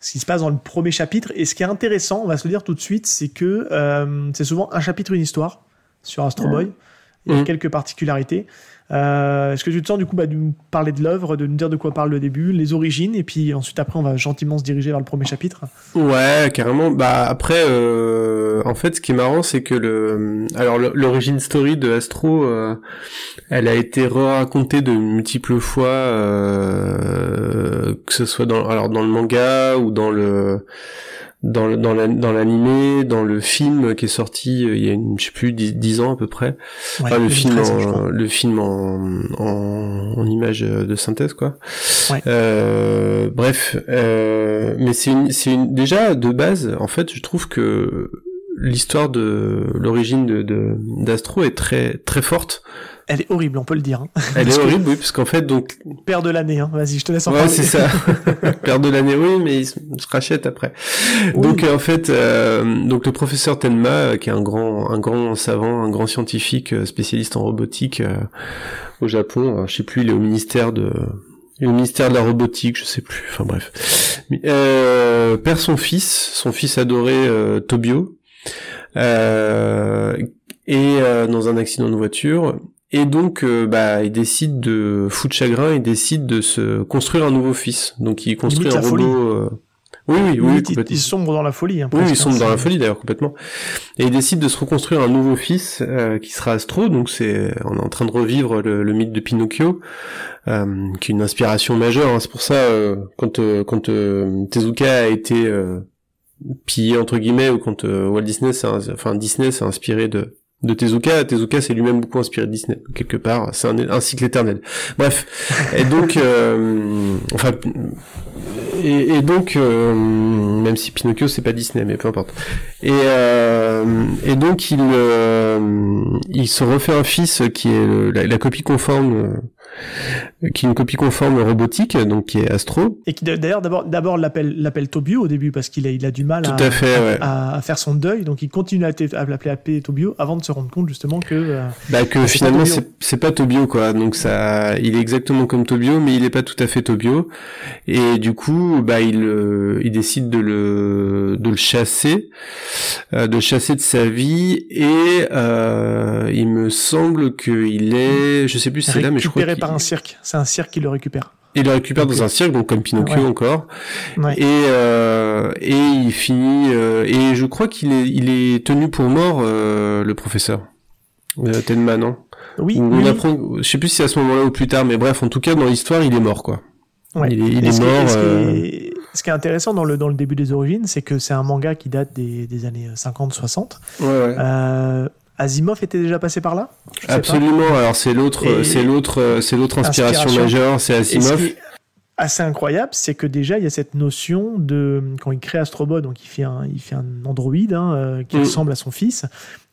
ce qui se passe dans le premier chapitre. Et ce qui est intéressant, on va se le dire tout de suite, c'est que euh, c'est souvent un chapitre, une histoire sur Astro Boy. Il y a Mhm. quelques particularités. Euh, Est-ce que tu te sens du coup bah, de nous parler de l'œuvre, de nous dire de quoi parle le début, les origines, et puis ensuite après on va gentiment se diriger vers le premier chapitre? Ouais, carrément. Bah après, euh, en fait, ce qui est marrant, c'est que le, alors l'origine story de Astro, euh, elle a été racontée de multiples fois, que ce soit dans, alors dans le manga ou dans le, dans le, dans la- dans l'animé, dans le film qui est sorti euh, il y a une, je sais plus, dix, ans à peu près. Ouais, Enfin, le film 2013, je en, le film en, en, en image de synthèse quoi. Ouais. Euh, bref, euh, mais c'est une, c'est une, déjà de base en fait je trouve que l'histoire de l'origine de d'Astro est très très forte. Elle est horrible, on peut le dire. hein. Elle est horrible oui parce qu'en fait donc Père de l'année, hein. vas-y, je te laisse en ouais parler. c'est ça <laughs> <laughs> père de l'année oui mais il se, rachète après. Oui. Donc euh, en fait, euh, donc le professeur Tenma, euh, qui est un grand, un grand savant, un grand scientifique euh, spécialiste en robotique euh, au Japon, je sais plus, il est au ministère de, au ministère de la robotique, je sais plus. Enfin bref, euh, perd son fils, son fils adoré euh, Tobio, et euh, dans un accident de voiture. Et donc, euh, bah, il décide de foutre chagrin, il décide de se construire un nouveau fils. Donc, il construit Limite un robot. euh, Oui, oui, oui, Limite, il, il sombre dans la folie. Hein, Oui, ils sont hein, dans la folie d'ailleurs complètement. Et il décide de se reconstruire un nouveau fils euh, qui sera Astro. Donc c'est, on est en train de revivre le, le mythe de Pinocchio, euh, qui est une inspiration majeure. hein. C'est pour ça euh, quand euh, quand euh, Tezuka a été euh, pillé entre guillemets ou quand euh, Walt Disney, enfin Disney s'est inspiré de de Tezuka, Tezuka s'est lui-même beaucoup inspiré de Disney quelque part. C'est un, cycle éternel. Bref, et donc, euh, enfin, et, donc, euh, même si Pinocchio c'est pas Disney, mais peu importe. Et, euh, et donc il, il se refait un fils qui est la, copie conforme, qui est une copie conforme robotique, donc qui est Astro. Et qui d'ailleurs d'abord d'abord l'appelle l'appelle Tobio au début parce qu'il a il a du mal à, à fait, ouais. à, à faire son deuil donc il continue à, à l'appeler appeler Tobio avant de se rendre compte justement que euh, Bah que finalement c'est c'est pas Tobio quoi. Donc ça, il est exactement comme Tobio, mais il est pas tout à fait Tobio. Et du coup, bah il euh, il décide de le de le chasser, euh, de chasser de sa vie. Et euh, il me semble qu'il est, je sais plus si c'est là, mais je crois récupéré qu'il par un cirque c'est un cirque qui le récupère il le récupère dans un cirque, donc comme Pinocchio Ouais. encore. ouais. Et euh, et il finit euh, et je crois qu'il est il est tenu pour mort euh, le professeur. Tenma, non oui, Ou oui, on oui. apprend, je sais plus si c'est à ce moment-là ou plus tard, mais bref, en tout cas, dans l'histoire, il est mort, quoi. Ouais. Il est, il Et est ce, mort. ce qui est, ce qui est intéressant dans le, dans le début des origines, c'est que c'est un manga qui date des, des années 50-60. Euh, Asimov était déjà passé par là? Je. Absolument. Alors c'est l'autre, c'est l'autre, c'est l'autre inspiration, Inspiration. majeure, c'est ce Asimov. assez incroyable, c'est que déjà il y a cette notion de quand il crée Astrobot, donc il fait un, il fait un androïde hein, euh, qui Mm. ressemble à son fils,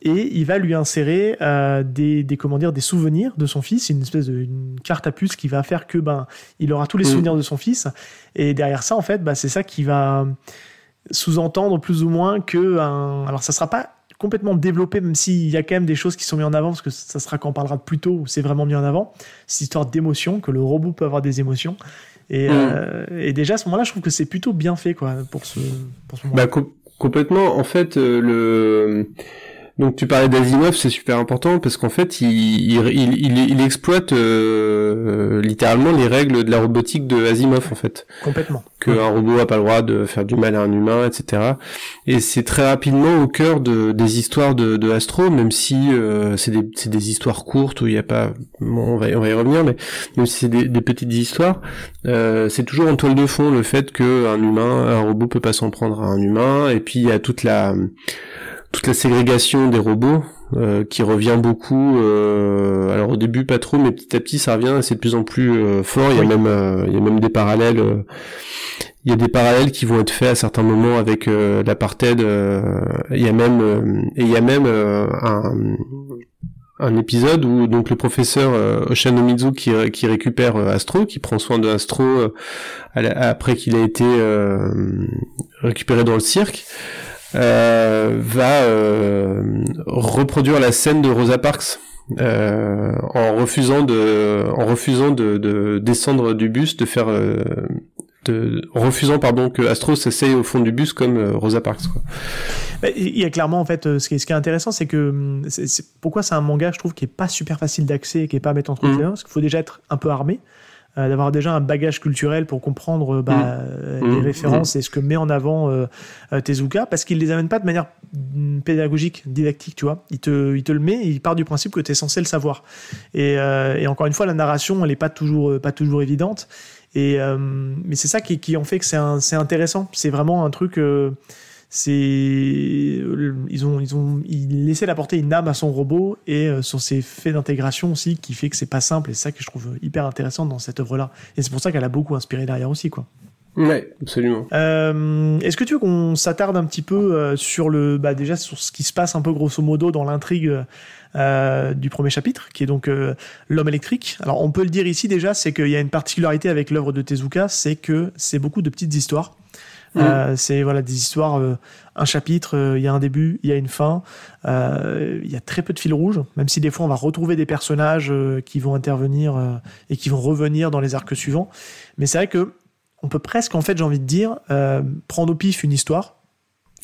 et il va lui insérer euh, des, des comment dire des souvenirs de son fils, une espèce de une carte à puce qui va faire que ben il aura tous les Mm. souvenirs de son fils, et derrière ça en fait, bah, c'est ça qui va sous-entendre plus ou moins que un... alors ça sera pas complètement développé même s'il y a quand même des choses qui sont mises en avant parce que ça sera quand on parlera de plus tôt où c'est vraiment mis en avant cette histoire d'émotion que le robot peut avoir des émotions et, Mm. euh, et déjà à ce moment-là je trouve que c'est plutôt bien fait quoi pour ce pour ce moment Bah co- complètement. En fait, euh, le donc tu parlais d'Asimov, c'est super important parce qu'en fait, il, il, il, exploite euh, littéralement les règles de la robotique de Asimov en fait. complètement qu'un robot a pas le droit de faire du mal à un humain, etc. Et c'est très rapidement au cœur de, des histoires de, de Astro, même si euh, c'est des, c'est des histoires courtes où il n'y a pas, bon, on va, on va y revenir, mais même si c'est des, des petites histoires, euh, c'est toujours en toile de fond le fait que un humain, un robot peut pas s'en prendre à un humain, et puis il y a toute la toute la ségrégation des robots euh, qui revient beaucoup. euh, alors au début pas trop, mais petit à petit ça revient. et C'est de plus en plus euh, fort. Il y a même euh, il y a même des parallèles. euh, il y a des parallèles qui vont être faits à certains moments avec euh, l'apartheid. euh, Il y a même euh, et il y a même euh, un un épisode où donc le professeur euh, Oshanomizu qui, ré- qui récupère euh, Astro, qui prend soin de Astro euh, la- après qu'il a été euh, récupéré dans le cirque, va euh, reproduire la scène de Rosa Parks. euh, en refusant de en refusant de, de descendre du bus de faire euh, de, en refusant pardon que Astro s'essaye au fond du bus comme euh, Rosa Parks quoi. Bah, Il y a clairement, en fait, euh, ce qui est, ce qui est intéressant, c'est que hum, c'est- pourquoi c'est un manga, je trouve, qui est pas super facile d'accès et qui est pas à mettre entre les Mhm. mains, parce qu'il faut déjà être un peu armé, euh, d'avoir déjà un bagage culturel pour comprendre euh, bah, euh, les Mhm. références et ce que met en avant euh, euh, Tezuka, parce qu'il les amène pas de manière pédagogique, didactique, tu vois. Il te, il te le met, et il part du principe que tu es censé le savoir. Et, euh, et encore une fois, la narration, elle est pas toujours, euh, pas toujours évidente. Et, euh, mais c'est ça qui, qui en fait que c'est intéressant. C'est vraiment un truc. Euh, c'est ils ont ils ont il essaie d'apporter une âme à son robot et euh, sur ses faits d'intégration aussi qui fait que c'est pas simple et c'est ça que je trouve hyper intéressant dans cette œuvre là et c'est pour ça qu'elle a beaucoup inspiré derrière aussi quoi. Ouais, absolument. euh, est-ce que tu veux qu'on s'attarde un petit peu euh, sur le bah déjà sur ce qui se passe un peu grosso modo dans l'intrigue euh, du premier chapitre qui est donc euh, l'homme électrique? Alors on peut le dire ici déjà c'est qu'il y a une particularité avec l'œuvre de Tezuka c'est que c'est beaucoup de petites histoires Mhm. euh, c'est voilà des histoires, euh, un chapitre, euh, il y a un début, il y a une fin. euh, Il y a très peu de fil rouge, même si des fois on va retrouver des personnages euh, qui vont intervenir euh, et qui vont revenir dans les arcs suivants. Mais c'est vrai que on peut presque, en fait, j'ai envie de dire, euh, prendre au pif une histoire.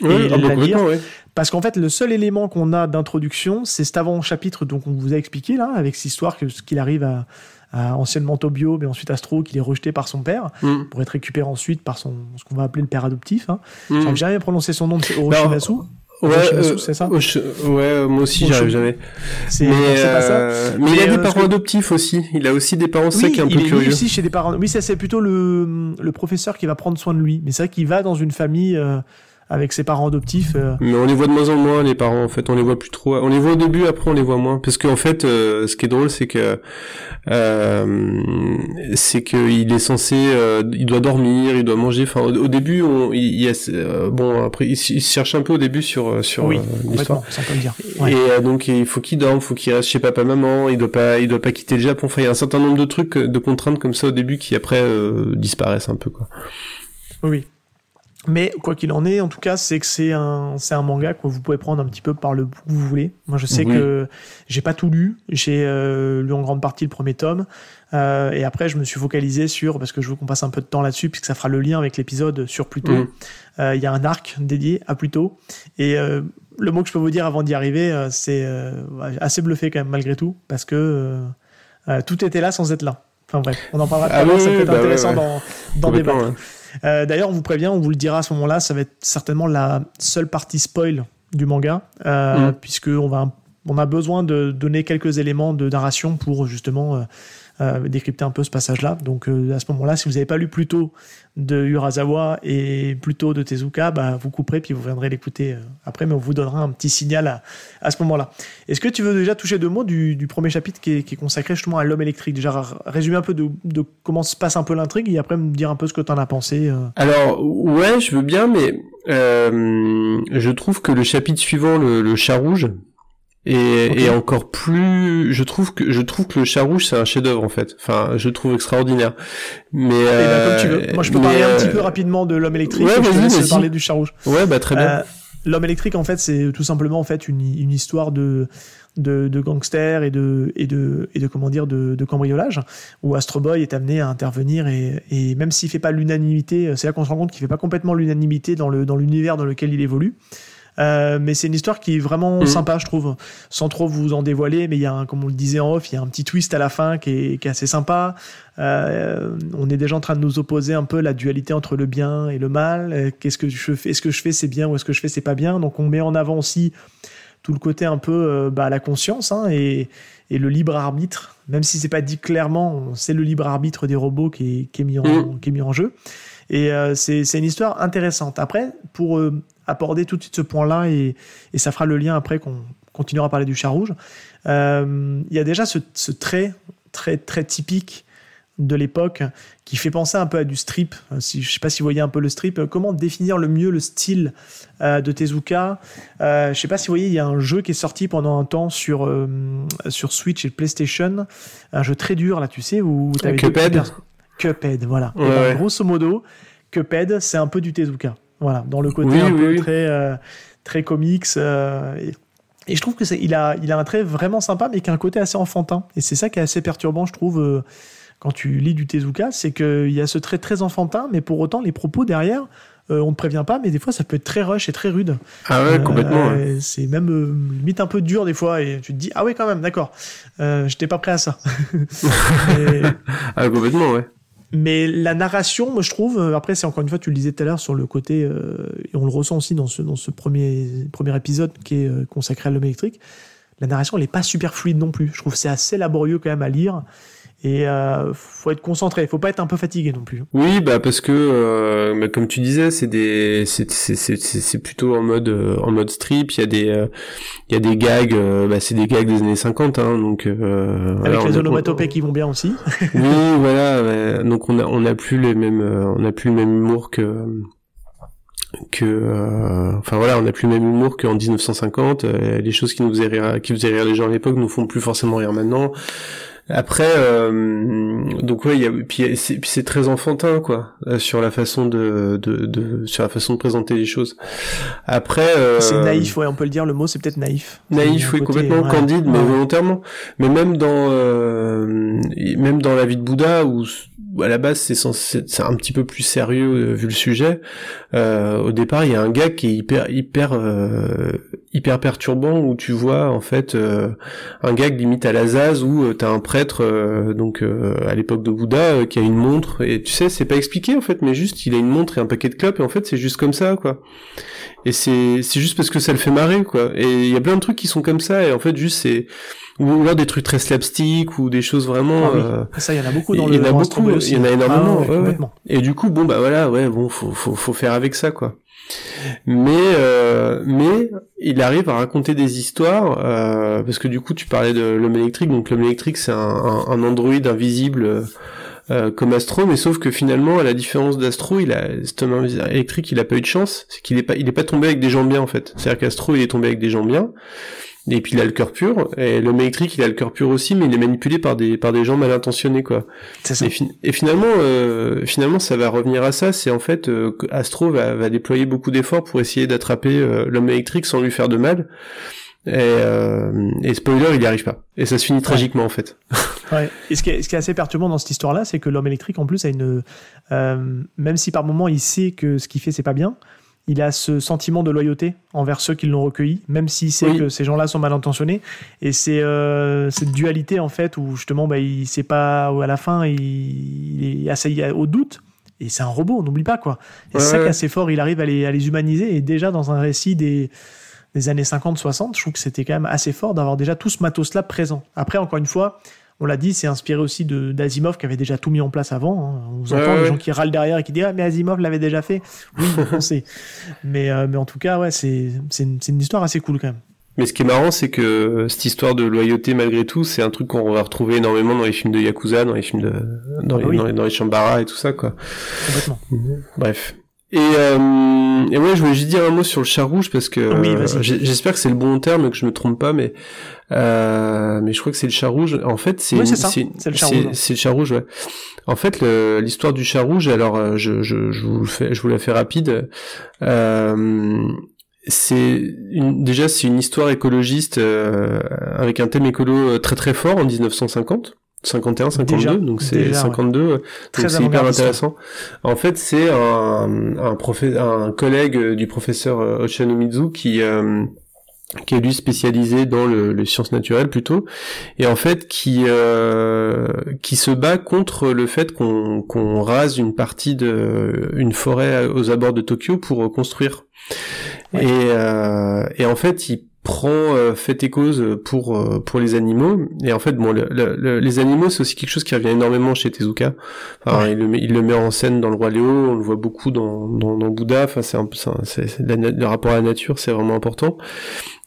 Ouais, Et ah la lire. ouais. Parce qu'en fait, le seul élément qu'on a d'introduction, c'est cet avant-chapitre donc on vous a expliqué là, avec cette histoire que- qu'il arrive à, à anciennement Tobio, mais ensuite Astro, qu'il est rejeté par son père, Mm. pour être récupéré ensuite par son, ce qu'on va appeler le père adoptif. Hein. Mm. J'arrive jamais à prononcer son nom, c'est Oroshimasu. Ouais, euh, c'est ça Osh- ouais, euh, moi aussi j'arrive jamais. C'est Mais, c'est pas ça. euh, mais il a euh, des parce parents que- adoptifs aussi. Il a aussi des parents Oui, secs un il peu est curieux. aussi chez des parents. Oui, ça c'est plutôt le, le professeur qui va prendre soin de lui. Mais c'est vrai qu'il va dans une famille euh, avec ses parents adoptifs. euh, Mais on les voit de moins en moins les parents en fait, on les voit plus trop. On les voit au début, après on les voit moins. Parce qu'en fait, euh, ce qui est drôle, c'est que euh, c'est que il est censé, euh, il doit dormir, il doit manger. Enfin, au, au début, on, il, il y a, bon après, il, il se cherche un peu au début sur sur oui, l'histoire. ça peut le dire. Ouais. Et donc il faut qu'il dorme, faut qu'il reste chez papa maman, il doit pas il doit pas quitter le Japon. Enfin il y a un certain nombre de trucs de contraintes comme ça au début qui après disparaissent un peu quoi. Oui. Mais quoi qu'il en est, en tout cas, c'est que c'est un, c'est un manga que vous pouvez prendre un petit peu par le bout que vous voulez. Moi, je sais que j'ai pas tout lu. J'ai euh, lu en grande partie le premier tome. Euh, et après, je me suis focalisé sur, parce que je veux qu'on passe un peu de temps là-dessus, puisque ça fera le lien avec l'épisode sur Pluto. Mhm. Euh, Il y a un arc dédié à Pluto. Et euh, le mot que je peux vous dire avant d'y arriver, euh, c'est euh, ouais, assez bluffé quand même, malgré tout, parce que tout était là sans être là. Enfin bref, on en parlera tout Ah à l'heure, oui, ça peut être bah ouais, intéressant ouais. d'en d'en débattre. ouais. Euh, D'ailleurs, on vous prévient, on vous le dira à ce moment-là, ça va être certainement la seule partie spoil du manga, euh, Mm. puisque on va on a besoin de donner quelques éléments de narration pour justement euh, décrypter un peu ce passage-là. Donc euh, à ce moment-là, si vous n'avez pas lu plus tôt de Urasawa et plutôt de Tezuka, bah, vous couperez puis vous viendrez l'écouter euh, après, mais on vous donnera un petit signal à, à ce moment-là. Est-ce que tu veux déjà toucher deux mots du, premier chapitre qui est, consacré justement à l'homme électrique? Déjà résumer un peu de, comment se passe un peu l'intrigue et après me dire un peu ce que tu en as pensé. Alors ouais, je veux bien, mais je trouve que le chapitre suivant, le chat rouge, et, okay. et, encore plus je trouve que je trouve que le chat rouge c'est un chef d'œuvre en fait enfin je trouve extraordinaire mais eh ben, comme tu veux. moi je peux parler un petit euh, peu rapidement de l'homme électrique ouais, et je te laisse vas-y. parler du chat rouge ouais bah très bien euh, l'homme électrique en fait c'est tout simplement en fait une, une histoire de de, de gangsters et de et de et de comment dire de, de cambriolage où Astro Boy est amené à intervenir et, et même s'il fait pas l'unanimité c'est là qu'on se rend compte qu'il fait pas complètement l'unanimité dans le dans l'univers dans lequel il évolue euh, mais c'est une histoire qui est vraiment Mhm. mmh. sympa, je trouve, sans trop vous en dévoiler. Mais il y a, un, comme on le disait en off, il y a un petit twist à la fin qui est, qui est assez sympa. Euh, on est déjà en train de nous opposer un peu la dualité entre le bien et le mal. Euh, Qu'est-ce que je fais Est-ce que je fais c'est bien ou est-ce que je fais c'est pas bien? Donc on met en avant aussi tout le côté un peu euh, bah, la conscience hein, et, et, le libre arbitre. Même si c'est pas dit clairement, c'est le libre arbitre des robots qui est, qui est, mis, en, mmh. qui est mis en jeu. Et euh, c'est une histoire intéressante. Après, pour euh, aborder tout de suite ce point-là, et, et, ça fera le lien après qu'on continuera à parler du chat rouge, euh, il y a déjà ce, ce, trait très, très typique de l'époque qui fait penser un peu à du strip. Si, je ne sais pas si vous voyez un peu le strip. Comment définir le mieux le style euh, de Tezuka? Euh, Je ne sais pas si vous voyez, il y a un jeu qui est sorti pendant un temps sur, euh, sur Switch et PlayStation. Un jeu très dur, là, tu sais, où tu avais Cuphead. Cuphead, voilà. Ouais, et ben, ouais. grosso modo, Cuphead, c'est un peu du Tezuka. Voilà, dans le côté oui, un oui, peu oui. très, euh, très comics. Euh, et, et, je trouve que c'est, il a, il a un trait vraiment sympa, mais qui a un côté assez enfantin. Et c'est ça qui est assez perturbant, je trouve, euh, quand tu lis du Tezuka, c'est qu'il y a ce trait très enfantin, mais pour autant, les propos derrière, euh, on ne prévient pas, mais des fois, ça peut être très rush et très rude. Ah ouais, complètement. Ouais. C'est même limite un peu dur des fois, et tu te dis, ah ouais, quand même, d'accord, euh, j'étais pas prêt à ça. <laughs> <laughs> et... Ah, complètement, ouais. Mais la narration, moi, je trouve, euh, après, c'est encore une fois, tu le disais tout à l'heure sur le côté, euh, et on le ressent aussi dans ce, dans ce premier, premier épisode qui est euh, consacré à l'homme électrique, la narration, elle n'est pas super fluide non plus. Je trouve c'est assez laborieux quand même à lire. Et euh, faut être concentré, faut pas être un peu fatigué non plus. Oui, bah parce que euh, bah, comme tu disais, c'est des c'est plutôt en mode euh, en mode strip, il y a des euh, il y a des gags euh, bah c'est des gags des années 50 hein, donc euh, avec les onomatopées qui vont bien aussi. <laughs> oui, voilà, ouais. donc on a on a plus les mêmes euh, on a plus le même humour que que euh, enfin voilà on n'a plus le même humour qu'en 1950 euh, les choses qui nous faisaient rire qui faisaient rire les gens à l'époque nous font plus forcément rire maintenant après, euh, donc ouais, y a, puis c'est, très enfantin quoi, euh, sur la façon de, de, de, sur la façon de présenter les choses. Après, euh, c'est naïf, ouais, on peut le dire. Le mot, c'est peut-être naïf. Naïf, oui, côté, complètement ouais. candide, mais ouais. volontairement. Mais même dans, euh, même dans la vie de Bouddha, où à la base c'est censé, c'est un petit peu plus sérieux vu le sujet. au départ, il y a un gars qui est hyper, hyper, hyper perturbant où tu vois en fait un gag limite à la Zaz où t'as un prêtre euh, donc euh, à l'époque de Bouddha euh, qui a une montre et tu sais c'est pas expliqué en fait mais juste il a une montre et un paquet de clopes et en fait c'est juste comme ça quoi. Et c'est c'est juste parce que ça le fait marrer quoi. Et il y a plein de trucs qui sont comme ça et en fait juste c'est ou alors des trucs très slapstick ou des choses vraiment ah, oui. ça il y en a beaucoup dans il le y en a beaucoup il y en a énormément ah, ouais, ouais, ouais. et du coup bon bah voilà ouais bon faut faut faut faire avec ça quoi mais euh, mais il arrive à raconter des histoires euh, parce que du coup tu parlais de l'homme électrique. Donc l'homme électrique c'est un, un, androïde invisible euh, comme Astro. Mais sauf que finalement à la différence d'Astro il a cet homme électrique il a pas eu de chance. C'est qu'il est pas il est pas tombé avec des gens bien en fait. C'est à dire qu'Astro il est tombé avec des gens bien et puis il a le cœur pur. Et l'homme électrique il a le cœur pur aussi mais il est manipulé par des par des gens mal intentionnés quoi. Ça. Et, fi et, finalement euh, finalement ça va revenir à ça. C'est en fait euh, Astro va, va déployer beaucoup d'efforts pour essayer d'attraper euh, l'homme électrique sans lui faire de mal. Et, euh, et spoiler il n'y arrive pas. Et ça se finit tragiquement en fait. <laughs> Ouais. et ce qui, est, ce qui est assez perturbant dans cette histoire là c'est que l'homme électrique en plus a une même si par moment il sait que ce qu'il fait c'est pas bien il a ce sentiment de loyauté envers ceux qui l'ont recueilli, même s'il sait oui. que ces gens-là sont mal intentionnés. Et c'est euh, cette dualité, en fait, où justement, bah, il sait pas, où à la fin, il, il est assailli au doute. Et c'est un robot, on n'oublie pas, quoi. Et ouais. c'est ça qui est assez fort, il arrive à les, à les humaniser. Et déjà, dans un récit des, des années 50-60, je trouve que c'était quand même assez fort d'avoir déjà tout ce matos-là présent. Après, encore une fois, on l'a dit, c'est inspiré aussi de d'Asimov qui avait déjà tout mis en place avant. hein. On vous entend ouais. les gens qui râlent derrière et qui disent ah mais Asimov l'avait déjà fait. Oui, on sait. <laughs> Mais euh, mais en tout cas ouais c'est c'est une, une histoire assez cool quand même. Mais ce qui est marrant, c'est que cette histoire de loyauté, malgré tout, c'est un truc qu'on va retrouver énormément dans les films de Yakuza, dans les films de, dans les, Ah oui. dans les, dans les Shambara et tout ça, quoi. Complètement. Bref. Et, euh, et ouais, je voulais juste dire un mot sur le chat rouge parce que Oui, euh, j'espère que c'est le bon terme, que je me trompe pas, mais euh, mais je crois que c'est le chat rouge. En fait, c'est Oui, c'est le chat rouge. c'est le chat rouge, ouais. En fait, l'histoire du chat rouge, alors euh, je, je, je vous le fais, je vous la fais rapide. Euh, c'est une, déjà c'est une histoire écologiste euh, avec un thème écolo euh, très très fort en 1950. 51, 52, Déjà, donc c'est ouais. 52, euh, Très donc c'est hyper intéressant. En fait, c'est un, un, un collègue euh, du professeur euh, Ochanomizu qui, euh, qui est lui spécialisé dans le, les sciences naturelles plutôt, et en fait qui, euh, qui se bat contre le fait qu'on qu'on rase une partie de une forêt aux abords de Tokyo pour euh, construire. Ouais. Et, euh, et en fait, il prend euh, fait et cause pour euh, pour les animaux. Et en fait bon le- le- le- les animaux c'est aussi quelque chose qui revient énormément chez Tezuka. Enfin, Ouais. il, le met, il le met en scène dans le roi Léo on le voit beaucoup dans dans, dans Bouddha. Enfin c'est un c'est le rapport à la nature c'est vraiment important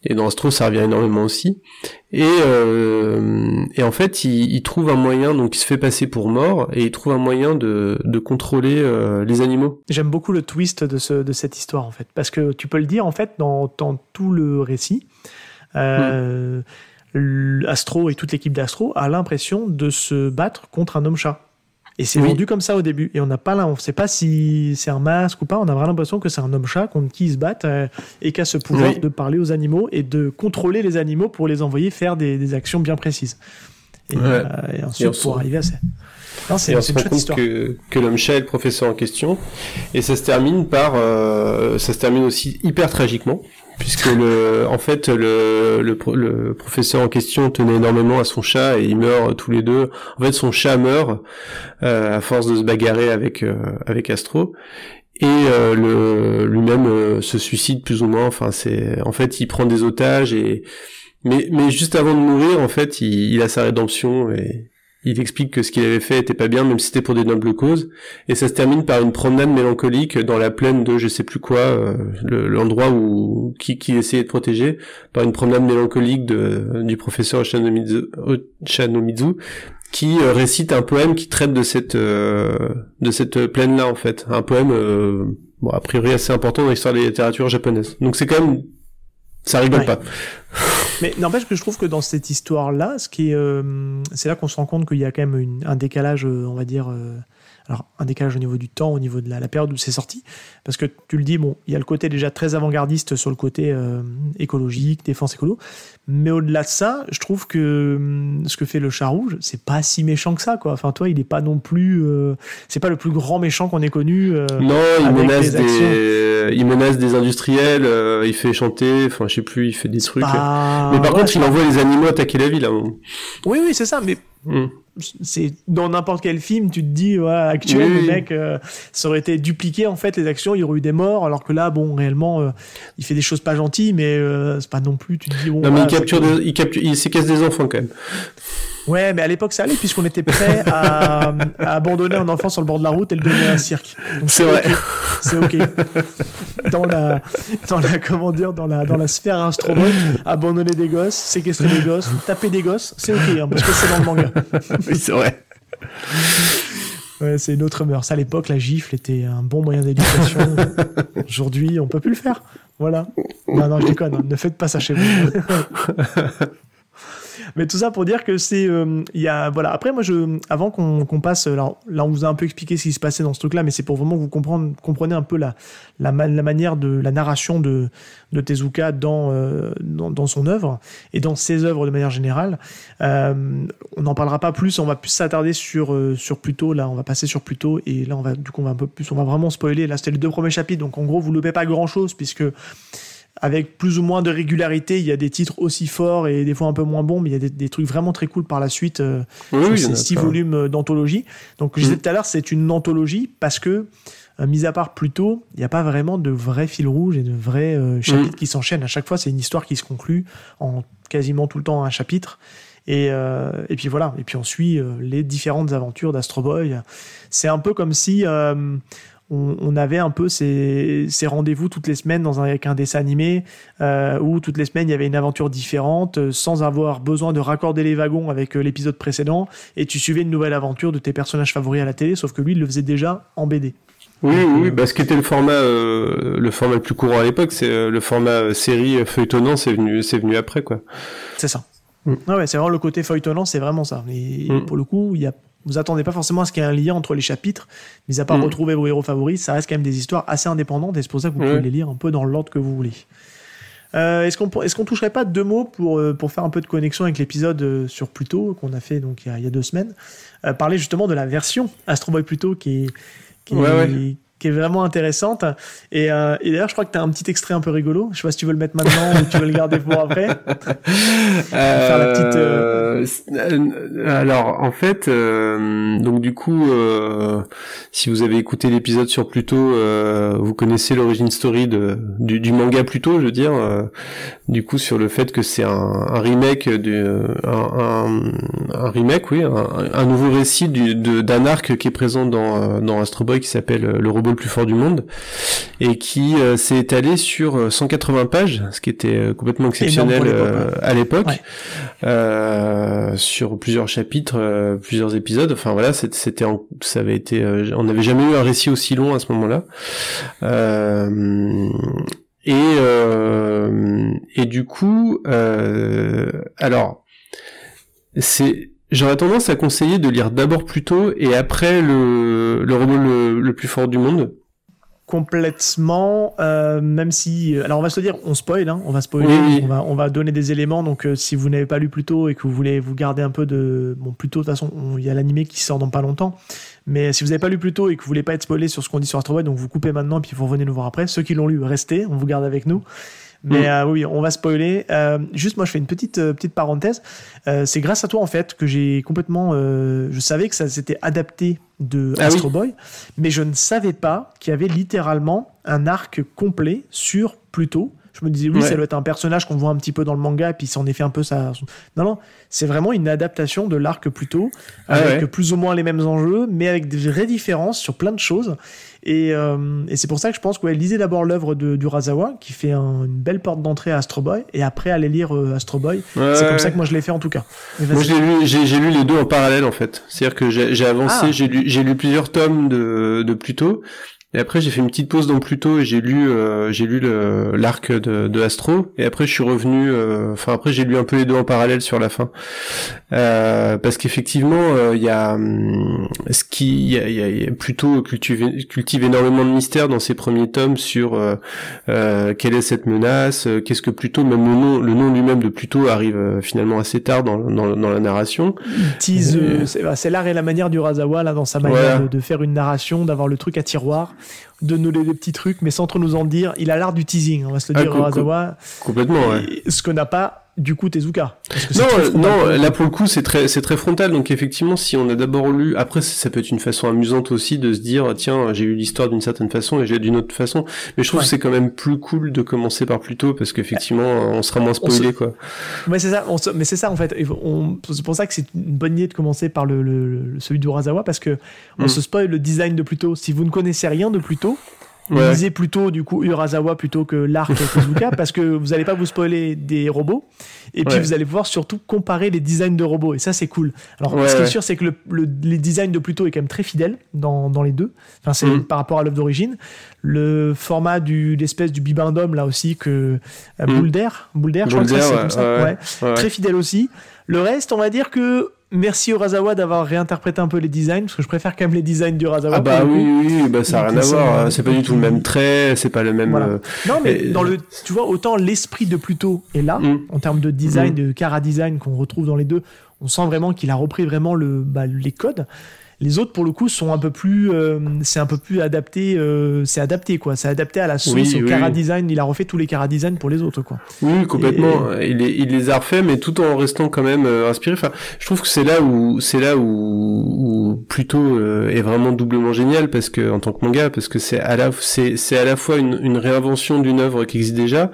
et dans Astro ça revient énormément aussi et euh, et en fait il, il trouve un moyen donc il se fait passer pour mort et il trouve un moyen de de contrôler euh, les animaux J'aime beaucoup le twist de, ce, de cette histoire, en fait. Parce que tu peux le dire, en fait, dans, dans tout le récit, euh, l- Astro et toute l'équipe d'Astro a l'impression de se battre contre un homme-chat. Et c'est Oui. vendu comme ça au début. Et on n'a pas là, on sait pas si c'est un masque ou pas. On a vraiment l'impression que c'est un homme-chat contre qui ils se battent euh, et qui a ce pouvoir Oui. de parler aux animaux et de contrôler les animaux pour les envoyer faire des, des actions bien précises. Et, Ouais. euh, et ensuite, Et on se- pour arriver à ça. Non, c'est et on c'est se rend compte que, que l'homme chat est le professeur en question et ça se termine par euh, ça se termine aussi hyper tragiquement puisque le en fait le, le le professeur en question tenait énormément à son chat et ils meurent tous les deux. En fait son chat meurt euh, à force de se bagarrer avec euh, avec Astro. Et euh, le lui-même se suicide plus ou moins. Enfin c'est en fait il prend des otages et mais mais juste avant de mourir en fait il, il a sa rédemption et il explique que ce qu'il avait fait était pas bien, même si c'était pour des nobles causes. Et ça se termine par une promenade mélancolique dans la plaine de je sais plus quoi, euh, le- l'endroit où qui, qui essayait de protéger, par une promenade mélancolique de, du professeur Ochanomizu, Ochanomizu, qui euh, récite un poème qui traite de cette euh, de cette plaine là en fait, un poème euh, bon a priori assez important dans l'histoire de la littérature japonaise. Donc c'est quand même ça rigole Ouais. pas. Mais n'empêche que je trouve que dans cette histoire-là, ce qui est, euh, c'est là qu'on se rend compte qu'il y a quand même un décalage, euh, on va dire, euh, alors un décalage au niveau du temps, au niveau de la, la période où c'est sorti, parce que tu le dis, bon, il y a le côté déjà très avant-gardiste sur le côté euh, écologique, défense écolo, mais au-delà de ça, je trouve que hum, ce que fait le chat rouge, c'est pas si méchant que ça, quoi. Enfin, toi, il est pas non plus, euh, c'est pas le plus grand méchant qu'on ait connu. euh, Non, il menace des des, il menace des industriels, euh, il fait chanter, enfin je sais plus, il fait des trucs. pas- mais par ouais, contre, il envoie les animaux attaquer la ville. Hein. Oui, oui, c'est ça, mais Hmm. C'est dans n'importe quel film, tu te dis, ouais, actuel, Oui, le mec, euh, ça aurait été dupliqué en fait les actions, il y aurait eu des morts, alors que là, bon, réellement, euh, il fait des choses pas gentilles, mais euh, c'est pas non plus, tu te dis, bon, Non, mais il capture, des, il capture, il séquestre des enfants quand même. Ouais, mais à l'époque, ça allait, puisqu'on était prêt à, à abandonner un enfant sur le bord de la route et le donner à un cirque. C'est vrai. C'est ok. Dans la, dans la, comment dire, dans la, dans la sphère astronaute, abandonner des gosses, séquestrer des gosses, taper des gosses, c'est ok, hein, parce que c'est dans le manga. oui, c'est vrai. Ouais, c'est une autre mœurs. À l'époque, la gifle était un bon moyen d'éducation. Aujourd'hui, on peut plus le faire. Voilà. Non, non, je déconne. hein. Ne faites pas ça chez vous. Mais tout ça pour dire que c'est, euh, il y a, voilà. Après, moi, je, avant qu'on qu'on passe, là, on vous a un peu expliqué ce qui se passait dans ce truc-là, mais c'est pour vraiment que vous comprendre, compreniez un peu la, la, ma- la manière de la narration de, de Tezuka dans, euh, dans, dans son œuvre et dans ses œuvres de manière générale. Euh, on n'en parlera pas plus, on va plus s'attarder sur, sur Pluto, là, on va passer sur Pluto, et là, on va, du coup, on va un peu plus, on va vraiment spoiler. Là, c'était les deux premiers chapitres, donc en gros, vous loupez pas grand chose, puisque avec plus ou moins de régularité, il y a des titres aussi forts et des fois un peu moins bons, mais il y a des, des trucs vraiment très cool par la suite euh, Oui, sur ces six volumes euh, d'anthologie. Donc, je disais Mm. tout à l'heure, c'est une anthologie parce que, euh, mis à part Pluto, il n'y a pas vraiment de vrais fil rouge et de vrais euh, chapitres Mm. qui s'enchaînent. À chaque fois, c'est une histoire qui se conclut en quasiment tout le temps un chapitre. Et, euh, et puis voilà, et puis on suit euh, les différentes aventures d'Astro Boy. C'est un peu comme si euh, on, on avait un peu ces, ces rendez-vous toutes les semaines dans un, avec un dessin animé euh, où toutes les semaines il y avait une aventure différente euh, sans avoir besoin de raccorder les wagons avec euh, l'épisode précédent et tu suivais une nouvelle aventure de tes personnages favoris à la télé, sauf que lui il le faisait déjà en BD. Oui, oui, bah, ce qui était le format, euh, le format le plus courant à l'époque, c'est euh, le format série feuilletonnant, c'est venu, c'est venu après, quoi. C'est ça. Mm. Ah ouais, c'est vraiment le côté feuilletonnant, c'est vraiment ça. Et Mm. pour le coup, il y a, vous attendez pas forcément à ce qu'il y ait un lien entre les chapitres, mais à part Mm. retrouver vos héros favoris, ça reste quand même des histoires assez indépendantes et c'est pour ça que vous pouvez les lire un peu dans l'ordre que vous voulez. Euh, est-ce qu'on est-ce qu'on toucherait pas deux mots pour, euh, pour faire un peu de connexion avec l'épisode euh, sur Pluto qu'on a fait donc il y a, il y a deux semaines? Euh, parler justement de la version Astro Boy Pluto qui est qui, Ouais, est, ouais. Qui est vraiment intéressante et, euh, et d'ailleurs je crois que tu as un petit extrait un peu rigolo je sais pas si tu veux le mettre maintenant ou tu veux le garder pour après <laughs> faire la petite, Euh, euh, Alors, en fait, euh, donc du coup, si vous avez écouté l'épisode sur Pluto, vous connaissez l'origine story de, du, du manga Pluto, je veux dire. du coup, sur le fait que c'est un, un remake, du, un, un, un remake, oui, un, nouveau récit du, d'un arc qui est présent dans, dans Astro Boy qui s'appelle Le robot le plus fort du monde et qui euh, s'est étalé sur euh, 180 pages, ce qui était euh, complètement exceptionnel euh, à l'époque, Ouais. euh, sur plusieurs chapitres, euh, plusieurs épisodes. Enfin voilà, c'était, ça avait été, euh, on n'avait jamais eu un récit aussi long à ce moment-là. Euh, et euh, et du coup, euh, alors c'est J'aurais tendance à conseiller de lire d'abord Pluto et après le, le robot le, le plus fort du monde. complètement, euh, même si... Alors on va se dire, on spoil, hein, on va spoiler, Oui. On, va, on va donner des éléments, donc euh, si vous n'avez pas lu plus tôt et que vous voulez vous garder un peu de... Bon, plus tôt, de toute façon, on- il y a l'animé qui sort dans pas longtemps, mais si vous n'avez pas lu plus tôt et que vous voulez pas être spoilé sur ce qu'on dit sur Astro Boy, donc vous coupez maintenant, puis vous revenez nous voir après. Ceux qui l'ont lu, restez, on vous garde avec nous. Mais Mm. euh, oui, on va spoiler. Euh, juste, moi, je fais une petite euh, petite parenthèse. C'est grâce à toi en fait que j'ai complètement. je savais que ça s'était adapté de Ah Astro oui. Boy, mais je ne savais pas qu'il y avait littéralement un arc complet sur Pluto. Je me disais oui, Ouais. ça doit être un personnage qu'on voit un petit peu dans le manga, et puis c'en est fait un peu ça. Non, non, c'est vraiment une adaptation de l'arc Pluto, Ah avec ouais. plus ou moins les mêmes enjeux, mais avec des vraies différences sur plein de choses. Et, euh, et c'est pour ça que je pense que ouais, lisez d'abord l'œuvre de d'Urasawa, qui fait un- une belle porte d'entrée à Astro Boy, et après allez lire euh, Astro Boy. c'est Ouais. comme ça que moi je l'ai fait en tout cas. Moi, j'ai lu, j'ai, j'ai lu les deux en parallèle en fait. C'est-à-dire que j'ai, j'ai avancé, Ah. j'ai lu, j'ai lu plusieurs tomes de, de Pluto, et après j'ai fait une petite pause dans Pluto et j'ai lu, euh, j'ai lu le, l'arc de, de Astro, et après je suis revenu, euh, enfin après j'ai lu un peu les deux en parallèle sur la fin, euh, parce qu'effectivement euh, il y a, hum, ce qui, il y a, y a- y a Pluto cultive, cultive énormément de mystères dans ses premiers tomes sur euh, euh, quelle est cette menace, euh, qu'est-ce que Pluto, même le nom, le nom lui-même de Pluto arrive euh, finalement assez tard dans, dans, dans la narration. Il tease, euh, Euh, c'est bah, c'est l'art et la manière du Razawa là dans sa manière Voilà. de, de faire une narration, d'avoir le truc à tiroir, de nous les des petits trucs, mais sans trop nous en dire. Il a l'art du teasing, on va se le Ah, dire, co- Razawa. Complètement, ouais. Ce que n'a pas du coup Tezuka. Non, euh, frontal non, là pour le coup c'est très c'est très frontal donc effectivement si on a d'abord lu après ça peut être une façon amusante aussi de se dire tiens j'ai eu l'histoire d'une certaine façon et j'ai d'une autre façon mais je trouve Ouais. que c'est quand même plus cool de commencer par plus tôt parce qu'effectivement on sera moins spoilé quoi. Ouais, c'est ça. on se- mais c'est ça en fait. On- C'est pour ça que c'est une bonne idée de commencer par le, le- le- celui d'Urasawa parce que on Mm. se spoil le design de Pluto. Si vous ne connaissez rien de Pluto, Ouais. lisez plutôt du coup Urasawa plutôt que l'arc <laughs> Tezuka parce que vous n'allez pas vous spoiler des robots et puis Ouais. vous allez pouvoir surtout comparer les designs de robots et ça c'est cool. Alors Ouais, ce qui est sûr c'est que le, le- les designs de Pluto est quand même très fidèle dans, dans les deux. Enfin c'est Mm. par rapport à l'œuvre d'origine. Le format du l'espèce du bibendum là aussi que euh, Mm. Je crois que Boulder, c'est ouais, comme ça. ouais, ouais ouais. très fidèle aussi. Le reste, on va dire que merci Urasawa d'avoir réinterprété un peu les designs, parce que je préfère quand même les designs d'Urasawa. Ah bah oui, oui, oui, bah ça a Donc, rien à voir, hein. c'est pas du tout le même trait, c'est pas le même. Voilà. euh, Non, mais Et- dans le, tu vois, autant l'esprit de Pluto est là, Mm. en termes de design, Mm. de cara design qu'on retrouve dans les deux. On sent vraiment qu'il a repris vraiment le, bah, les codes. Les autres, pour le coup, sont un peu plus, euh, c'est un peu plus adapté, euh, c'est adapté quoi, c'est adapté à la sauce, Oui, au oui, cara oui. design. Il a refait tous les cara design pour les autres quoi. Oui, complètement. Il, les, il les a refaits, mais tout en restant quand même euh, inspiré. Enfin, je trouve que c'est là où c'est là où, où Pluto euh, est vraiment doublement génial parce que en tant que manga, parce que c'est à la c'est c'est à la fois une, une réinvention d'une œuvre qui existe déjà.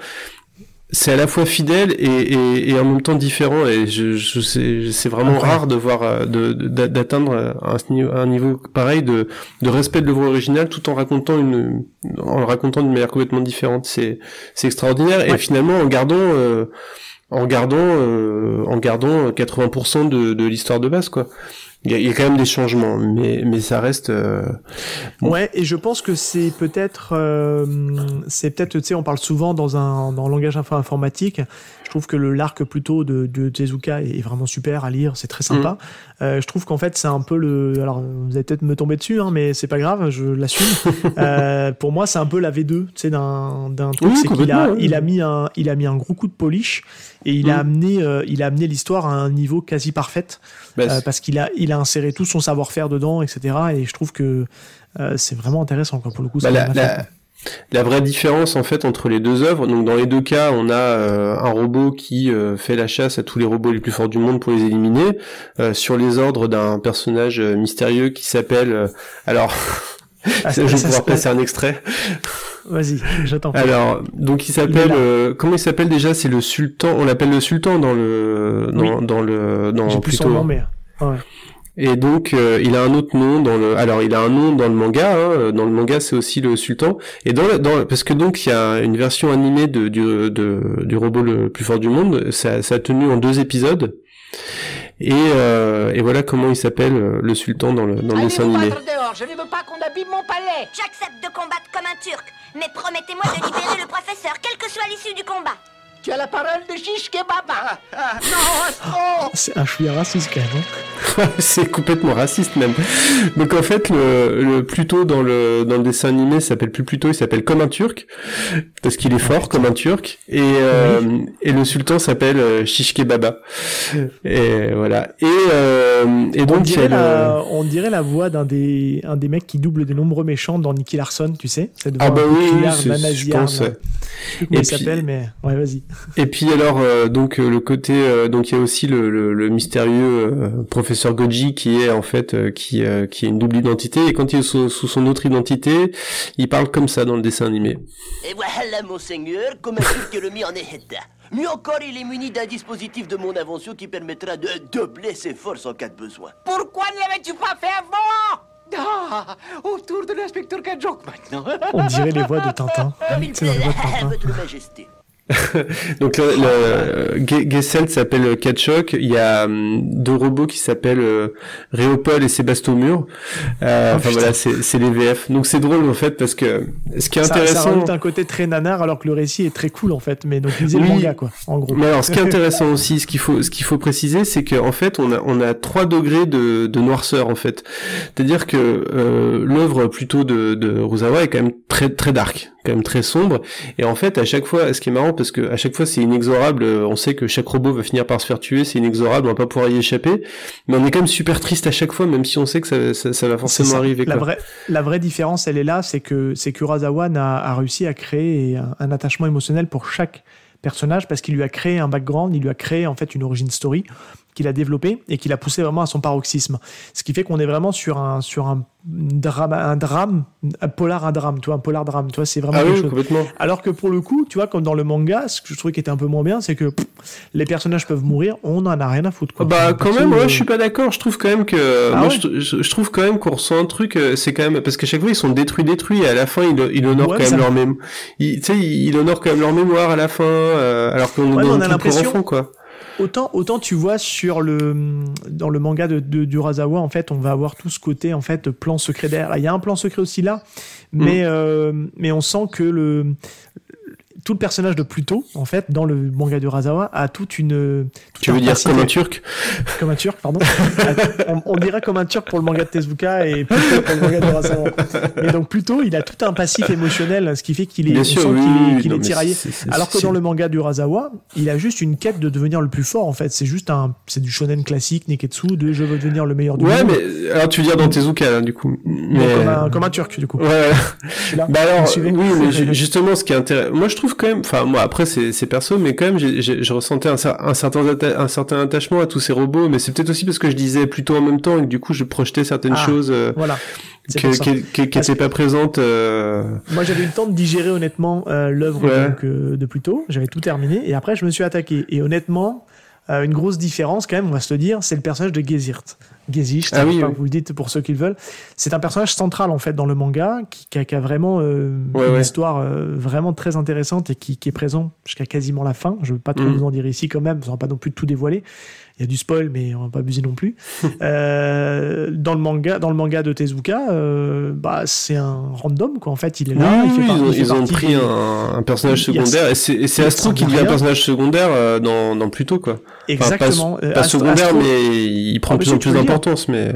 C'est à la fois fidèle et, et, et, en même temps différent. Et je, je sais c'est vraiment rare de voir euh, de d'atteindre un, un niveau pareil de de respect de l'œuvre originale tout en racontant une en le racontant d'une manière complètement différente. C'est c'est extraordinaire. Et finalement en gardant euh, en gardant euh, en gardant 80% de, de l'histoire de base quoi il y, a, quand même des changements, mais mais ça reste. Euh... Ouais, et je pense que c'est peut-être, euh, c'est peut-être, tu sais, on parle souvent dans un dans le langage informatique. Je trouve que l'arc plutôt de, de Tezuka est vraiment super à lire, c'est très sympa. Mm. Euh, je trouve qu'en fait c'est un peu le, alors vous allez peut-être me tomber dessus, hein, mais c'est pas grave, je l'assume. <laughs> euh, pour moi, c'est un peu la V2, tu sais, d'un truc, c'est qu'il a il a mis un il a mis un gros coup de polish et il a mm. amené euh, il a amené l'histoire à un niveau quasi parfait bah, parce qu'il a il a inséré tout son savoir-faire dedans etc et je trouve que c'est vraiment intéressant quoi pour le coup bah, la, la, la, vraie différence en fait entre les deux œuvres donc dans les deux cas on a un robot qui fait la chasse à tous les robots les plus forts du monde pour les éliminer sur les ordres d'un personnage mystérieux qui s'appelle alors ah, <laughs> je vais pouvoir passer un extrait Vas-y, j'attends. Alors, donc il s'appelle euh, comment il s'appelle déjà? C'est le sultan. On l'appelle le sultan dans le dans, dans le dans J'ai plus son nom, mais ouais. Et donc euh, il a un autre nom dans le alors il a un nom dans le manga hein, dans le manga c'est aussi le sultan et dans, dans parce que donc il y a une version animée de du de, du robot le plus fort du monde ça, ça a tenu en deux épisodes et, euh, et voilà comment il s'appelle euh, le sultan dans le dans le dessin animé. Dehors, je ne veux pas qu'on abîme mon palais. J'accepte de combattre comme un turc, mais promettez-moi de libérer le professeur, quelle que soit l'issue du combat. Tu as la parole de Shish Baba. Ah, non, C'est un chouïa raciste quand même. Hein. <laughs> c'est complètement raciste même. Donc en fait, le, le Pluto dans le dans le dessin animé s'appelle plus Pluto, il s'appelle comme un Turc parce qu'il est fort comme un Turc. Et euh, et le sultan s'appelle euh, Shishke Baba. Et voilà. Et euh, et donc on dirait, la, on dirait la voix d'un des un des mecs qui double des nombreux méchants dans Nicky Larson, tu sais. Cette voix ah bah oui, je pense. Et il s'appelle, mais ouais, vas-y. Et puis alors euh, donc euh, le côté euh, donc il y a aussi le, le, le mystérieux professeur Goji qui est en fait qui qui a une double identité et quand il est sous, sous, son autre identité, il parle comme ça dans le dessin animé. Et voilà monseigneur, comme que le mis en état. Mieux encore, il est muni d'un dispositif de mon invention qui permettra de doubler ses forces en cas de besoin. Pourquoi ne l'avais-tu pas fait avant? Ah, autour de l'inspecteur Kajok maintenant. On dirait les voix de Tintin. C'est la voix de Tintin. Votre Majesté. <laughs> Donc le, le Gessel s'appelle Ketchok. Il y a hum, deux robots qui s'appellent euh, Réopol et Sébastomur. Euh, oh, enfin voilà, c'est les VF. Donc c'est drôle en fait parce que ce qui est intéressant, ça un côté très nanar alors que le récit est très cool en fait. Mais donc lisez le manga quoi, en gros. Mais alors ce qui est <laughs> intéressant aussi, ce qu'il faut, ce qu'il faut préciser, c'est qu'en fait on a on a trois degrés de, de noirceur en fait. C'est-à-dire que euh, l'œuvre plutôt de, de Ruzawa est quand même très très dark, quand même très sombre. Et en fait à chaque fois, ce qui est marrant parce que à chaque fois c'est inexorable. On sait que chaque robot va finir par se faire tuer, c'est inexorable, on va pas pouvoir y échapper. Mais on est quand même super triste à chaque fois, même si on sait que ça, ça, va forcément arriver. La vraie, la vraie différence, elle est là, c'est que c'est que Urasawa a, a, réussi à créer un attachement émotionnel pour chaque personnage parce qu'il lui a créé un background, il lui a créé en fait une origin story qu'il a développé et qu'il a poussé vraiment à son paroxysme. Ce qui fait qu'on est vraiment sur un sur un drame, un drame, un polar un drame, tu vois, un polar drame, tu vois, c'est vraiment ah Complètement. Alors que pour le coup, tu vois, comme dans le manga, ce que je trouvais qui était un peu moins bien, c'est que les personnages peuvent mourir, on en a rien à foutre. Quoi. Bah quand même, moi je suis pas d'accord. Je trouve quand même que, ah moi je, trouve quand même qu'on ressent un truc. Euh, c'est quand même parce qu'à chaque fois ils sont détruits, détruits, et à la fin ils, ils honorent quand même leur mémoire. Tu sais, ils honorent quand même leur mémoire à la fin, euh, alors qu'on un truc pour enfants, quoi. Autant, autant tu vois sur le dans le manga de, de d'Urasawa en fait on va avoir tout ce côté en fait plan secret derrière. Il y a un plan secret aussi là, mais mm. euh, mais on sent que le tout le personnage de Pluto, en fait, dans le manga de Razawa, a toute une. tu veux dire comme un turc Comme un turc, pardon. <laughs> on, dirait comme un turc pour le manga de Tezuka et Pluto pour le manga de Razawa. Mais donc Pluto, il a tout un passif émotionnel, ce qui fait qu'il est, Bien sûr, qu'il est, tiraillé. Alors que dans le manga du Razawa, il a juste une quête de devenir le plus fort, en fait. C'est juste un, c'est du shonen classique, Neketsu, de je veux devenir le meilleur du ouais, monde. Ouais, mais alors tu veux dire dans Tezuka, du coup. Mais... Comme, un, comme un turc, du coup. Ouais. Là, bah alors, oui, mais <laughs> justement, ce qui est intéressant, moi je trouve trouve quand même, enfin moi après c'est perso, mais quand même je ressentais un, cer- un certain un certain attachement à tous ces robots, mais c'est peut-être aussi parce que je disais plutôt en même temps et que du coup je projetais certaines Ah, choses euh, Voilà. Qui qui- qui Parce étaient pas présentes. euh, Moi, j'avais eu le temps de digérer honnêtement euh, l'œuvre Ouais. de Pluto. J'avais tout terminé et après, je me suis attaqué. Et honnêtement, une grosse différence quand même, on va se le dire, c'est le personnage de Gezirt. Gezicht, Ah oui, pas, oui. vous le dites pour ceux qui le veulent. C'est un personnage central en fait dans le manga qui, qui a, qui a vraiment euh, Ouais, une ouais. histoire euh, vraiment très intéressante et qui, qui est présent jusqu'à quasiment la fin. Je veux pas trop Mhm. vous en dire ici quand même, sans pas non plus tout dévoiler. Y a du spoil, mais on va pas abuser non plus. <laughs> Euh, dans le manga, dans le manga de Tezuka, euh, bah c'est un random quoi. En fait, il est là, oui, il fait oui, par- ils ont, il fait ils ont partie pris un, un personnage a- secondaire et c'est Astro qui devient un personnage secondaire euh, dans dans Pluto quoi. Enfin, pas- Exactement. pas, Astro- secondaire Astro- mais il prend Ah, de mais plus en plus d'importance mais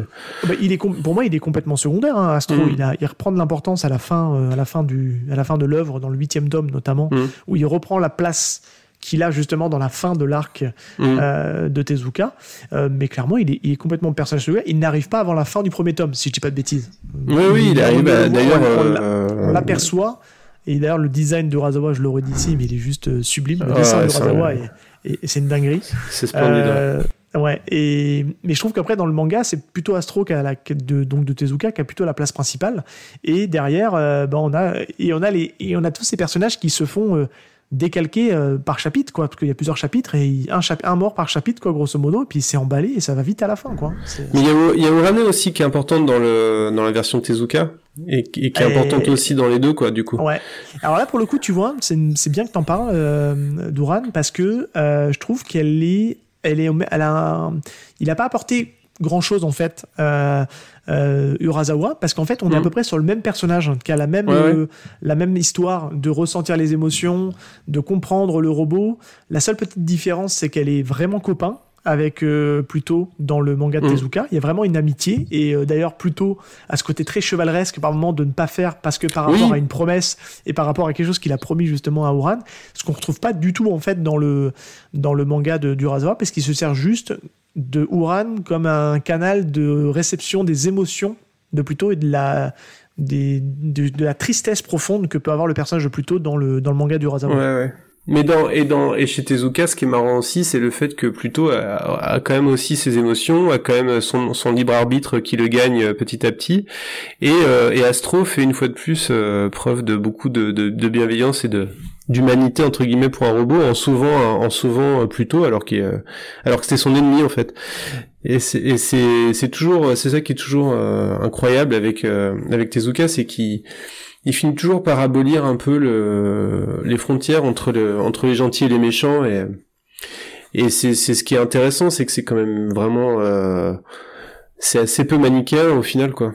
Bah, il est pour moi, il est complètement secondaire. Hein, Astro, Mm. il, a, il reprend de l'importance à la fin, à la fin du, à la fin de l'œuvre, dans le huitième tome notamment, Mm. où il reprend la place qu'il a justement dans la fin de l'arc Mm. euh, de Tezuka. Euh, mais clairement, il est, il est complètement personnage. Il n'arrive pas avant la fin du premier tome, si je dis pas de bêtises. oui oui il arrive voit, d'ailleurs on- euh, on l'aperçoit. Et d'ailleurs, le design de Urasawa, je l'aurais dit ici, mais il est juste sublime. Le Ah, dessin ouais, de est- et c'est une dinguerie. c'est splendide. Euh, ouais, et mais je trouve qu'après dans le manga, c'est plutôt Astro qui a la de donc de Tezuka qui a plutôt la place principale. Et derrière, euh, ben, on a et on a les et on a tous ces personnages qui se font euh, décalquer euh, par chapitre quoi, parce qu'il y a plusieurs chapitres et un mort par chapitre quoi, grosso modo. Et puis c'est emballé et ça va vite à la fin quoi. Mais il y a, Urane aussi qui est importante dans le dans la version Tezuka et, qui- et qui est Et- importante aussi dans les deux quoi du coup. Ouais. Alors là, pour le coup, tu vois, c'est c'est bien que t'en parles, euh, Duran, parce que euh, je trouve qu'elle est, elle est, elle a, un- il a pas apporté grand chose en fait, euh, euh, Urasawa, parce qu'en fait, on est à Mhm. peu près sur le même personnage, hein, qui a la même, Ouais, ouais. euh, la même histoire de ressentir les émotions, de comprendre le robot. La seule petite différence, c'est qu'elle est vraiment copain avec euh, Pluto dans le manga de Mhm. Tezuka. Il y a vraiment une amitié et euh, d'ailleurs Pluto a ce côté très chevaleresque par moment de ne pas faire parce que par Oui. rapport à une promesse et par rapport à quelque chose qu'il a promis justement à Uran, ce qu'on retrouve pas du tout en fait dans le dans le manga de parce qu'il se sert juste de Uran comme un canal de réception des émotions de Pluto et de la des, de, la tristesse profonde que peut avoir le personnage de Pluto dans le dans le manga. Ouais, ouais. Mais dans et dans et chez Tezuka, ce qui est marrant aussi, c'est le fait que Pluto a, a quand même aussi ses émotions, a quand même son, son libre arbitre qui le gagne euh, petit à petit, et, euh, et Astro fait une fois de plus euh, preuve de beaucoup de, de, de bienveillance et de d'humanité entre guillemets pour un robot en sauvant en sauvant euh, Pluto alors qu'il euh, alors que c'était son ennemi en fait. Et c'est c'est toujours c'est ça qui est toujours euh, incroyable avec avec Tezuka, c'est qu'il il finit toujours par abolir un peu le, les frontières entre le, entre les gentils et les méchants et, et c'est, ce qui est intéressant, c'est que c'est quand même vraiment, euh, c'est assez peu manichéen au final, quoi.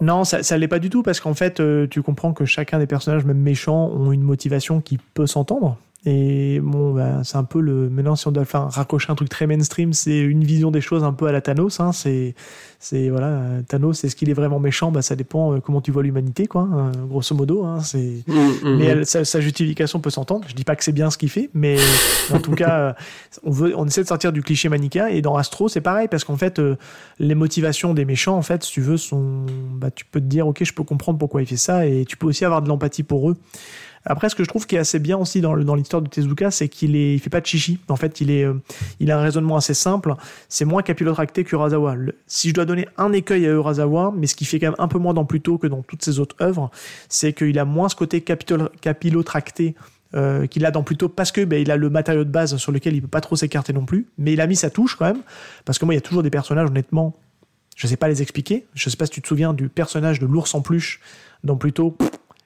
Non, ça, ça l'est pas du tout parce qu'en fait, euh, tu comprends que chacun des personnages, même méchants, ont une motivation qui peut s'entendre. Et bon, bah, c'est un peu le. Maintenant, si on doit faire raccrocher un truc très mainstream, c'est une vision des choses un peu à la Thanos. Hein, c'est, c'est voilà, Thanos, est-ce qu'il est vraiment méchant? Bah, ça dépend euh, comment tu vois l'humanité, quoi. euh, grosso modo, hein, c'est. Mais elle- sa, sa justification peut s'entendre. Je dis pas que c'est bien ce qu'il fait, mais <laughs> en tout cas, euh, on veut, on essaie de sortir du cliché manichéen. Et dans Astro, c'est pareil parce qu'en fait, euh, les motivations des méchants, en fait, si tu veux, sont, bah, tu peux te dire, ok, je peux comprendre pourquoi il fait ça, et tu peux aussi avoir de l'empathie pour eux. Après, ce que je trouve qui est assez bien aussi dans, l'histoire de Tezuka, c'est qu'il est, il fait pas de chichi. En fait, il euh, a un raisonnement assez simple. C'est moins capillotracté qu'Urasawa. Le- Si je dois donner un écueil à Urasawa, mais ce qui fait quand même un peu moins dans Pluto que dans toutes ses autres œuvres, c'est qu'il a moins ce côté capitol- capillotracté euh, qu'il a dans Pluto parce que ben, il a le matériau de base sur lequel il peut pas trop s'écarter non plus. Mais il a mis sa touche quand même. Parce que moi, il y a toujours des personnages, honnêtement, je sais pas les expliquer. Je sais pas si tu te souviens du personnage de l'ours en peluche dans Pluto.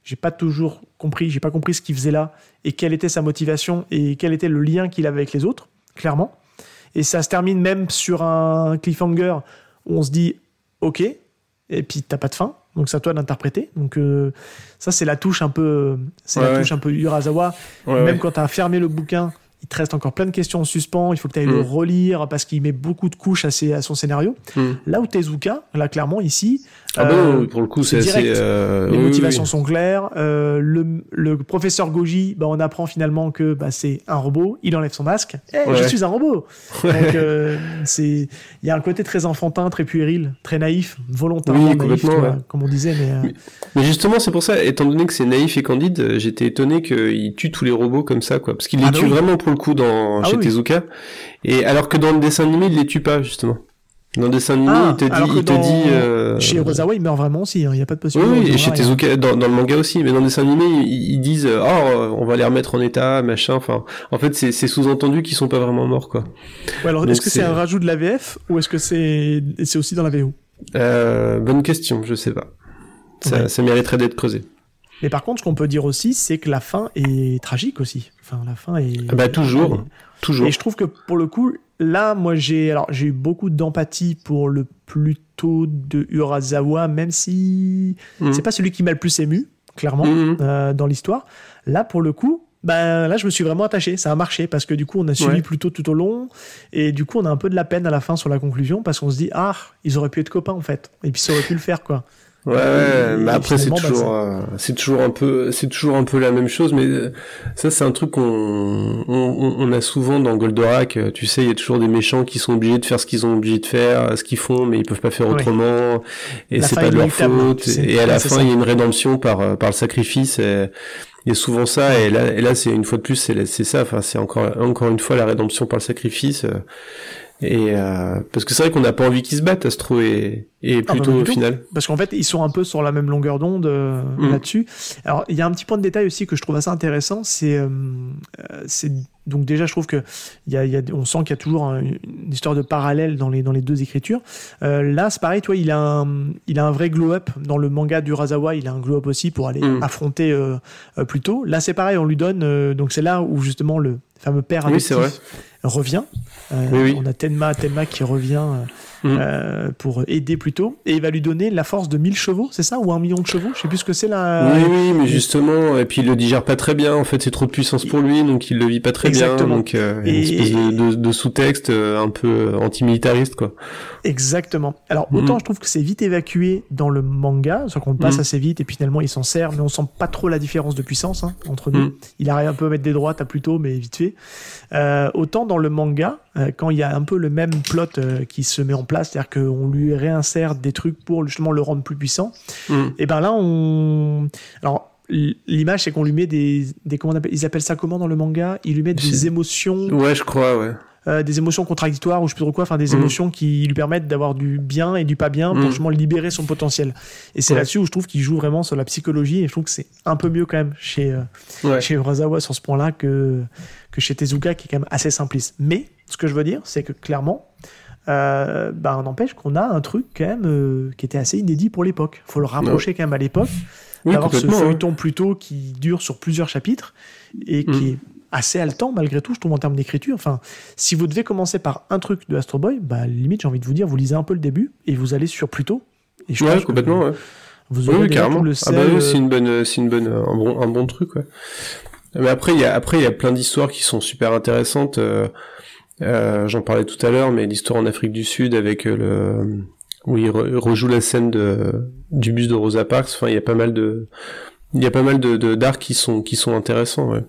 J'ai pas toujours compris, j'ai pas compris ce qu'il faisait là et quelle était sa motivation et quel était le lien qu'il avait avec les autres, clairement. Et ça se termine même sur un cliffhanger où on se dit OK, et puis t'as pas de fin. Donc c'est à toi d'interpréter. Donc euh, ça c'est la touche un peu, c'est Ouais, la ouais. touche un peu Urasawa. Ouais, même quand t'as fermé le bouquin il te reste encore plein de questions en suspens, il faut que tu ailles le Mm. relire parce qu'il met beaucoup de couches à, ses- à son scénario. Mm. Là où Tezuka, là clairement ici, Ah bah euh, pour le coup, c'est assez. direct. euh, les oui, motivations oui. sont claires. euh, le, le professeur Goji, bah, on apprend finalement que bah, c'est un robot. Il enlève son masque. Eh, je suis un robot. Donc euh, c'est, il y a un côté très enfantin, très puéril, très naïf, volontairement Oui, naïf, vois, comme on disait. Mais, euh, Mais- Mais justement, c'est pour ça, étant donné que c'est naïf et candide, j'étais étonné qu'il tue tous les robots comme ça, quoi. Parce qu'il les Ah bah tue vraiment pour le coup dans, Ah chez. Tezuka. Et alors que dans le dessin animé, il les tue pas, justement. Dans dessin animé, Ah, il te dit, alors que il te dans- dit, euh, Chez Urasawa, il meurt vraiment aussi. hein, Il n'y a pas de Oui, possibilité. oui, de et chez revoir, Tezuka, dans, dans le manga aussi, mais dans le dessin animé, ils, ils disent, euh, oh, on va les remettre en état, machin, enfin, en fait, c'est sous-entendu qu'ils sont pas vraiment morts, quoi. Ouais, alors, est-ce que c'est un rajout de la VF ou est-ce que c'est c'est aussi dans la VO Euh, bonne question, je sais pas. Ça, Ouais. ça mériterait d'être creusé. Mais par contre, ce qu'on peut dire aussi, c'est que la fin est tragique aussi. Enfin, la fin est. Ah bah, toujours. Toujours. Et je trouve que pour le coup, là, moi, j'ai alors j'ai eu beaucoup d'empathie pour le Pluto de Urasawa, même si Mhm. c'est pas celui qui m'a le plus ému, clairement, Mhm. euh, dans l'histoire. Là, pour le coup. Ben là, je me suis vraiment attaché. Ça a marché parce que du coup, on a suivi Ouais. Pluto tout au long, et du coup, on a un peu de la peine à la fin sur la conclusion parce qu'on se dit ah, ils auraient pu être copains en fait, et puis ça aurait pu le faire quoi. Ouais, ouais, Et- mais et après c'est bah, toujours, euh, c'est toujours un peu, c'est toujours un peu la même chose, mais euh, ça c'est un truc qu'on, on, on- a souvent dans Goldorak. euh, Tu sais, il y a toujours des méchants qui sont obligés de faire ce qu'ils ont obligé de faire, euh, ce qu'ils font, mais ils peuvent pas faire Ouais. autrement, et La c'est pas de leur inéluctable, faute. tu sais. Et à la Ouais, fin, ça. il y a une rédemption par euh, par le sacrifice. Et... Il y a souvent ça, et là, et là, c'est une fois de plus, c'est c'est ça. Enfin, c'est encore, encore une fois la rédemption par le sacrifice. Et euh, parce que c'est vrai qu'on n'a pas envie qu'ils se battent, Astro et, et Ah, bah, plutôt au final. Parce qu'en fait, ils sont un peu sur la même longueur d'onde euh, Mm. là-dessus. Alors, il y a un petit point de détail aussi que je trouve assez intéressant, c'est, euh, c'est donc déjà, je trouve que y a, il y a- on sent qu'il y a toujours un- une histoire de parallèle dans les dans les deux écritures. Euh, là, c'est pareil, toi, il a un, il a un vrai glow-up dans le manga du Razawa. Il a un glow-up aussi pour aller Mm. affronter euh, euh, Pluto. Là, c'est pareil, on lui donne. donc c'est là où justement le fameux père Oui, c'est adoptif revient. Euh, Oui, oui. On a Tenma, Tenma qui revient. Euh, Mm. euh, pour aider plutôt et il va lui donner la force de 1000 chevaux c'est ça? Ou un million de chevaux? Je sais plus ce que c'est là Oui, oui, mais justement, et puis il le digère pas très bien. En fait, c'est trop de puissance pour lui, donc il le vit pas très Exactement. bien. Donc, euh, une Et- espèce de, de, de sous-texte euh, un peu antimilitariste, quoi. exactement alors autant Mhm. je trouve que c'est vite évacué dans le manga c'est qu'on passe Mhm. assez vite et puis finalement il s'en sert mais on sent pas trop la différence de puissance hein, entre nous Mhm. il arrive un peu à mettre des droites à Pluto mais vite fait Euh, autant dans le manga euh, quand il y a un peu le même plot euh, qui se met en place c'est-à-dire qu'on lui réinsère des trucs pour justement le rendre plus puissant Mm. Et ben là, on. Alors, l'image, c'est qu'on lui met des. des comment on appelle, ils appellent ça comment dans le manga? Ils lui mettent des émotions, Ouais, je crois, ouais. Euh, des émotions contradictoires ou je sais plus trop quoi, enfin des Mhm. émotions qui lui permettent d'avoir du bien et du pas bien pour Mhm. justement libérer son potentiel. Et c'est Ouais. là-dessus où je trouve qu'il joue vraiment sur la psychologie et je trouve que c'est un peu mieux quand même chez, euh, Ouais. chez Urasawa sur ce point-là que, que chez Tezuka qui est quand même assez simpliste. Mais ce que je veux dire, c'est que clairement, euh, bah, on n'empêche qu'on a un truc quand même euh, qui était assez inédit pour l'époque. faut le rapprocher quand même à l'époque Oui, d'avoir ce hein. feuilleton plutôt qui dure sur plusieurs chapitres et qui Mm. est assez haletant malgré tout, je trouve, en termes d'écriture. Enfin, si vous devez commencer par un truc de Astro Boy, bah, limite, j'ai envie de vous dire, vous lisez un peu le début et vous allez sur Pluto. Et je Ouais, pense que complètement, ouais. Vous aurez oui, déjà carrément. tout le ah sel, bah oui, euh, c'est une bonne, c'est une bonne, un bon, un bon truc, ouais. Mais après, il y a, après, il y a plein d'histoires qui sont super intéressantes. euh, euh, J'en parlais tout à l'heure, mais l'histoire en Afrique du Sud avec euh, le, où il re- rejoue la scène de, du bus de Rosa Parks. Enfin, il y a pas mal de, il y a pas mal de d'arcs qui sont, qui sont intéressants, ouais.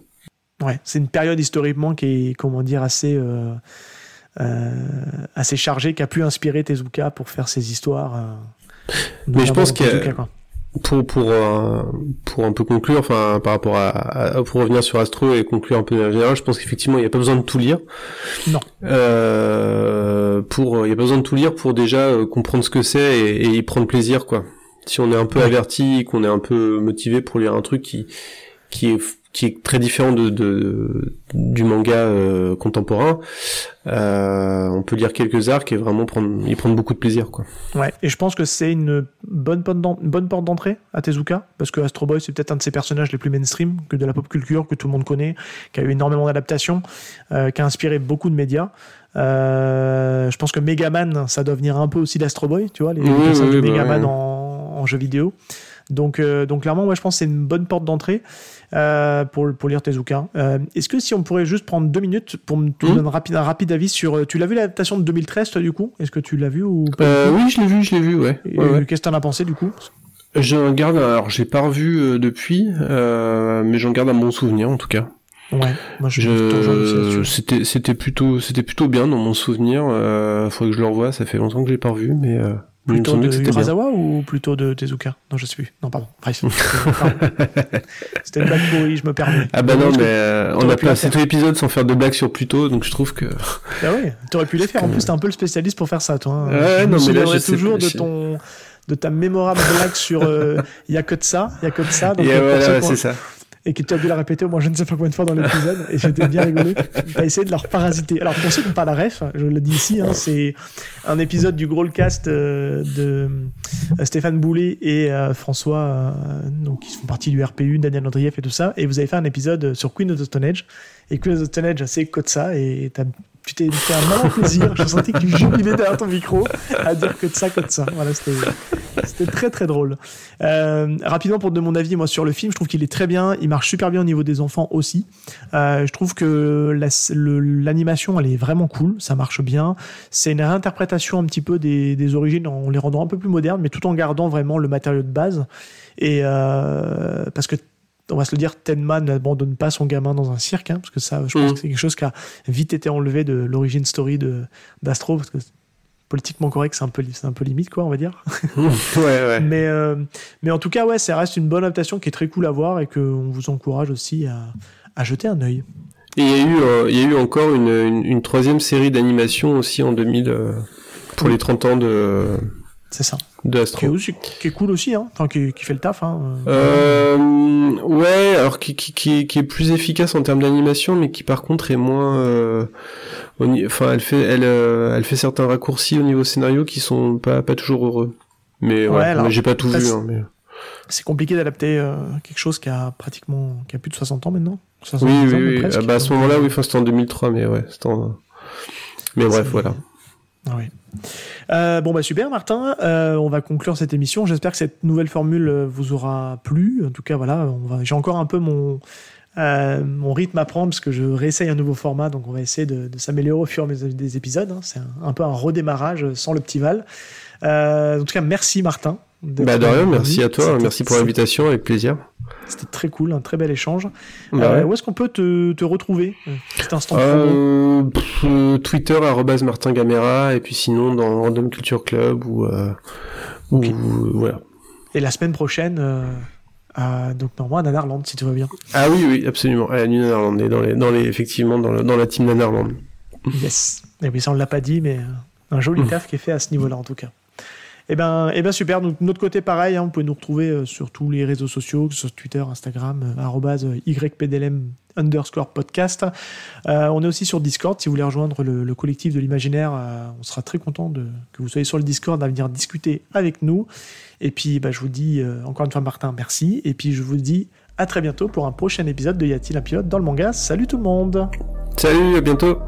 Ouais, c'est une période historiquement qui est, comment dire, assez, euh, euh, assez chargée, qui a pu inspirer Tezuka pour faire ses histoires. euh, Mais je pense Tezuka, quoi. pour pour pour un peu conclure enfin par rapport à, à- pour revenir sur Astro et conclure un peu en général je pense qu'effectivement il n'y a pas besoin de tout lire Non. pour il y a pas besoin de tout lire pour déjà comprendre ce que c'est et, et y prendre plaisir quoi si on est un peu Ouais. averti qu'on est un peu motivé pour lire un truc qui qui est qui est très différent de, de du manga euh, contemporain euh, on peut lire quelques arcs et vraiment prendre y prendre beaucoup de plaisir quoi Ouais, et je pense que c'est une bonne porte bonne d'entrée à Tezuka, parce que Astro Boy, c'est peut-être un de ses personnages les plus mainstream, que de la pop culture, que tout le monde connaît, qui a eu énormément d'adaptations, euh, qui a inspiré beaucoup de médias. Je pense que Megaman, ça doit venir un peu aussi d'Astro Boy, tu vois, les, Oui, personnages oui, de bah Megaman ouais. en, en jeu vidéo. Donc, euh, donc clairement, ouais, je pense que c'est une bonne porte d'entrée euh, pour, pour lire Tezuka. Euh, Est-ce que si on pourrait juste prendre deux minutes pour me Mhm. donner un rapide, un rapide avis sur. Tu l'as vu l'adaptation de 2013, toi, du coup? Est-ce que tu l'as vu ou pas oui, je l'ai vu, je l'ai vu, ouais. Et Ouais, ouais. Qu'est-ce que t'en as pensé, du coup? J'en garde, alors j'ai pas revu depuis, mais j'en garde un bon souvenir en tout cas. Ouais, moi je, je Je, c'était, c'était plutôt, c'était plutôt bien dans mon souvenir. Euh, faudrait que je le revoie. Ça fait longtemps que j'ai pas revu, mais euh, Plutôt de. Urasawa ou plutôt de Tezuka? Non, je sais plus. Non, pardon. Bref. <laughs> C'était une blague pourrie, je me permets. Ah bah non, mais euh, on a faire. tout l'épisode sans faire de blagues sur Pluto, donc je trouve que. <laughs> Ah ouais, t'aurais pu les faire. En plus, t'es un peu le spécialiste pour faire ça, toi. hein. Ouais, non, mais là, je toujours de ton de ta mémorable blague sur euh, y a que de ça, y a que de ça. Donc, pour voilà, ouais, c'est ça. Et que tu as dû la répéter au moins je ne sais pas combien de fois dans l'épisode et j'étais bien rigolé. T'as essayé de leur parasiter. Alors pour ceux qui n'ont pas la ref, je le dis ici, hein, c'est un épisode du Growlcast euh, de euh, Stéphane Boulet et euh, François, euh, donc qui font partie du RPU, Daniel Andrieff et tout ça. Et vous avez fait un épisode sur Queen of the Stone Age. Et Queen of the Stone Age, c'est Kotsa et t'as tu t'es fait un malin plaisir. Je sentais que tu jubilais derrière ton micro à dire que de ça, que de ça. Voilà, c'était, très très drôle. Euh, rapidement pour donner mon avis moi sur le film, je trouve qu'il est très bien. Il marche super bien au niveau des enfants aussi. Euh, je trouve que l'animation elle est vraiment cool, ça marche bien. C'est une réinterprétation un petit peu des, des origines en les rendant un peu plus modernes, mais tout en gardant vraiment le matériau de base. Et euh, parce que on va se le dire, Tenma n'abandonne pas son gamin dans un cirque, hein, parce que ça, je pense Mhm. que c'est quelque chose qui a vite été enlevé de l'origine story d'Astro, parce que politiquement correct, c'est un peu, c'est un peu limite, quoi, on va dire. <laughs> ouais, ouais. Mais, euh, mais en tout cas, ouais, ça reste une bonne adaptation qui est très cool à voir et qu'on vous encourage aussi à, à jeter un œil. Et il y a eu, euh, il y a eu encore une, une, une troisième série d'animation aussi en 2000 euh, pour les 30 ans de, C'est ça. de Qui est, Astro. qui est cool aussi, hein. enfin, qui, qui fait le taf. Hein. Euh, ouais, alors qui, qui, qui, est- qui est plus efficace en termes d'animation, mais qui par contre est moins. euh, Enfin, elle fait, elle, euh, elle fait certains raccourcis au niveau scénario qui sont pas, pas toujours heureux. Mais ouais, j'ai pas tout vu. c'est- Hein, mais... C'est compliqué d'adapter euh, quelque chose qui a pratiquement qui a plus de 60 ans maintenant. Oui, 70 oui, ans, mais oui. presque. Ah bah, à ce moment-là, oui, enfin, c'était en 2003, mais ouais, c'était en... Mais bref, voilà. Oui. Euh, bon bah super Martin, Euh, on va conclure cette émission. J'espère que cette nouvelle formule euh, vous aura plu. En tout cas voilà, j'ai encore un peu mon mon rythme à prendre parce que je réessaye un nouveau format, donc on va essayer de, s'améliorer au fur et à mesure des épisodes. hein. C'est un, un peu un redémarrage sans le petit Val. En tout cas merci Martin. Bah, de rien, venu. merci à toi, merci pour l'invitation, avec plaisir. C'était très cool, un très bel échange. Bah, Euh, ouais. Où est-ce qu'on peut te, te retrouver euh, Petit instant. Euh, pff, euh, Twitter Martin Gamera et puis sinon dans Random Culture Club ou, euh, voilà. Et la semaine prochaine, euh, donc normalement à Nanarland si tout va bien. Ah oui oui absolument. À la New Nanarland et dans les dans les effectivement dans, le- dans la team Nanarland. Yes. Et oui, ça on l'a pas dit, mais un joli Mm. taf qui est fait à ce niveau-là en tout cas. Eh ben, eh ben super. Donc de notre côté pareil, hein, vous pouvez nous retrouver euh, sur tous les réseaux sociaux, soit Twitter, Instagram, euh, euh, ypdlm underscore podcast. On est aussi sur Discord. Si vous voulez rejoindre le, le collectif de l'imaginaire, on sera très content que vous soyez sur le Discord à venir discuter avec nous. Et puis, bah, je vous dis encore une fois, Martin, merci. Et puis, je vous dis à très bientôt pour un prochain épisode de Y a-t-il un pilote dans le manga? Salut tout le monde Salut à bientôt.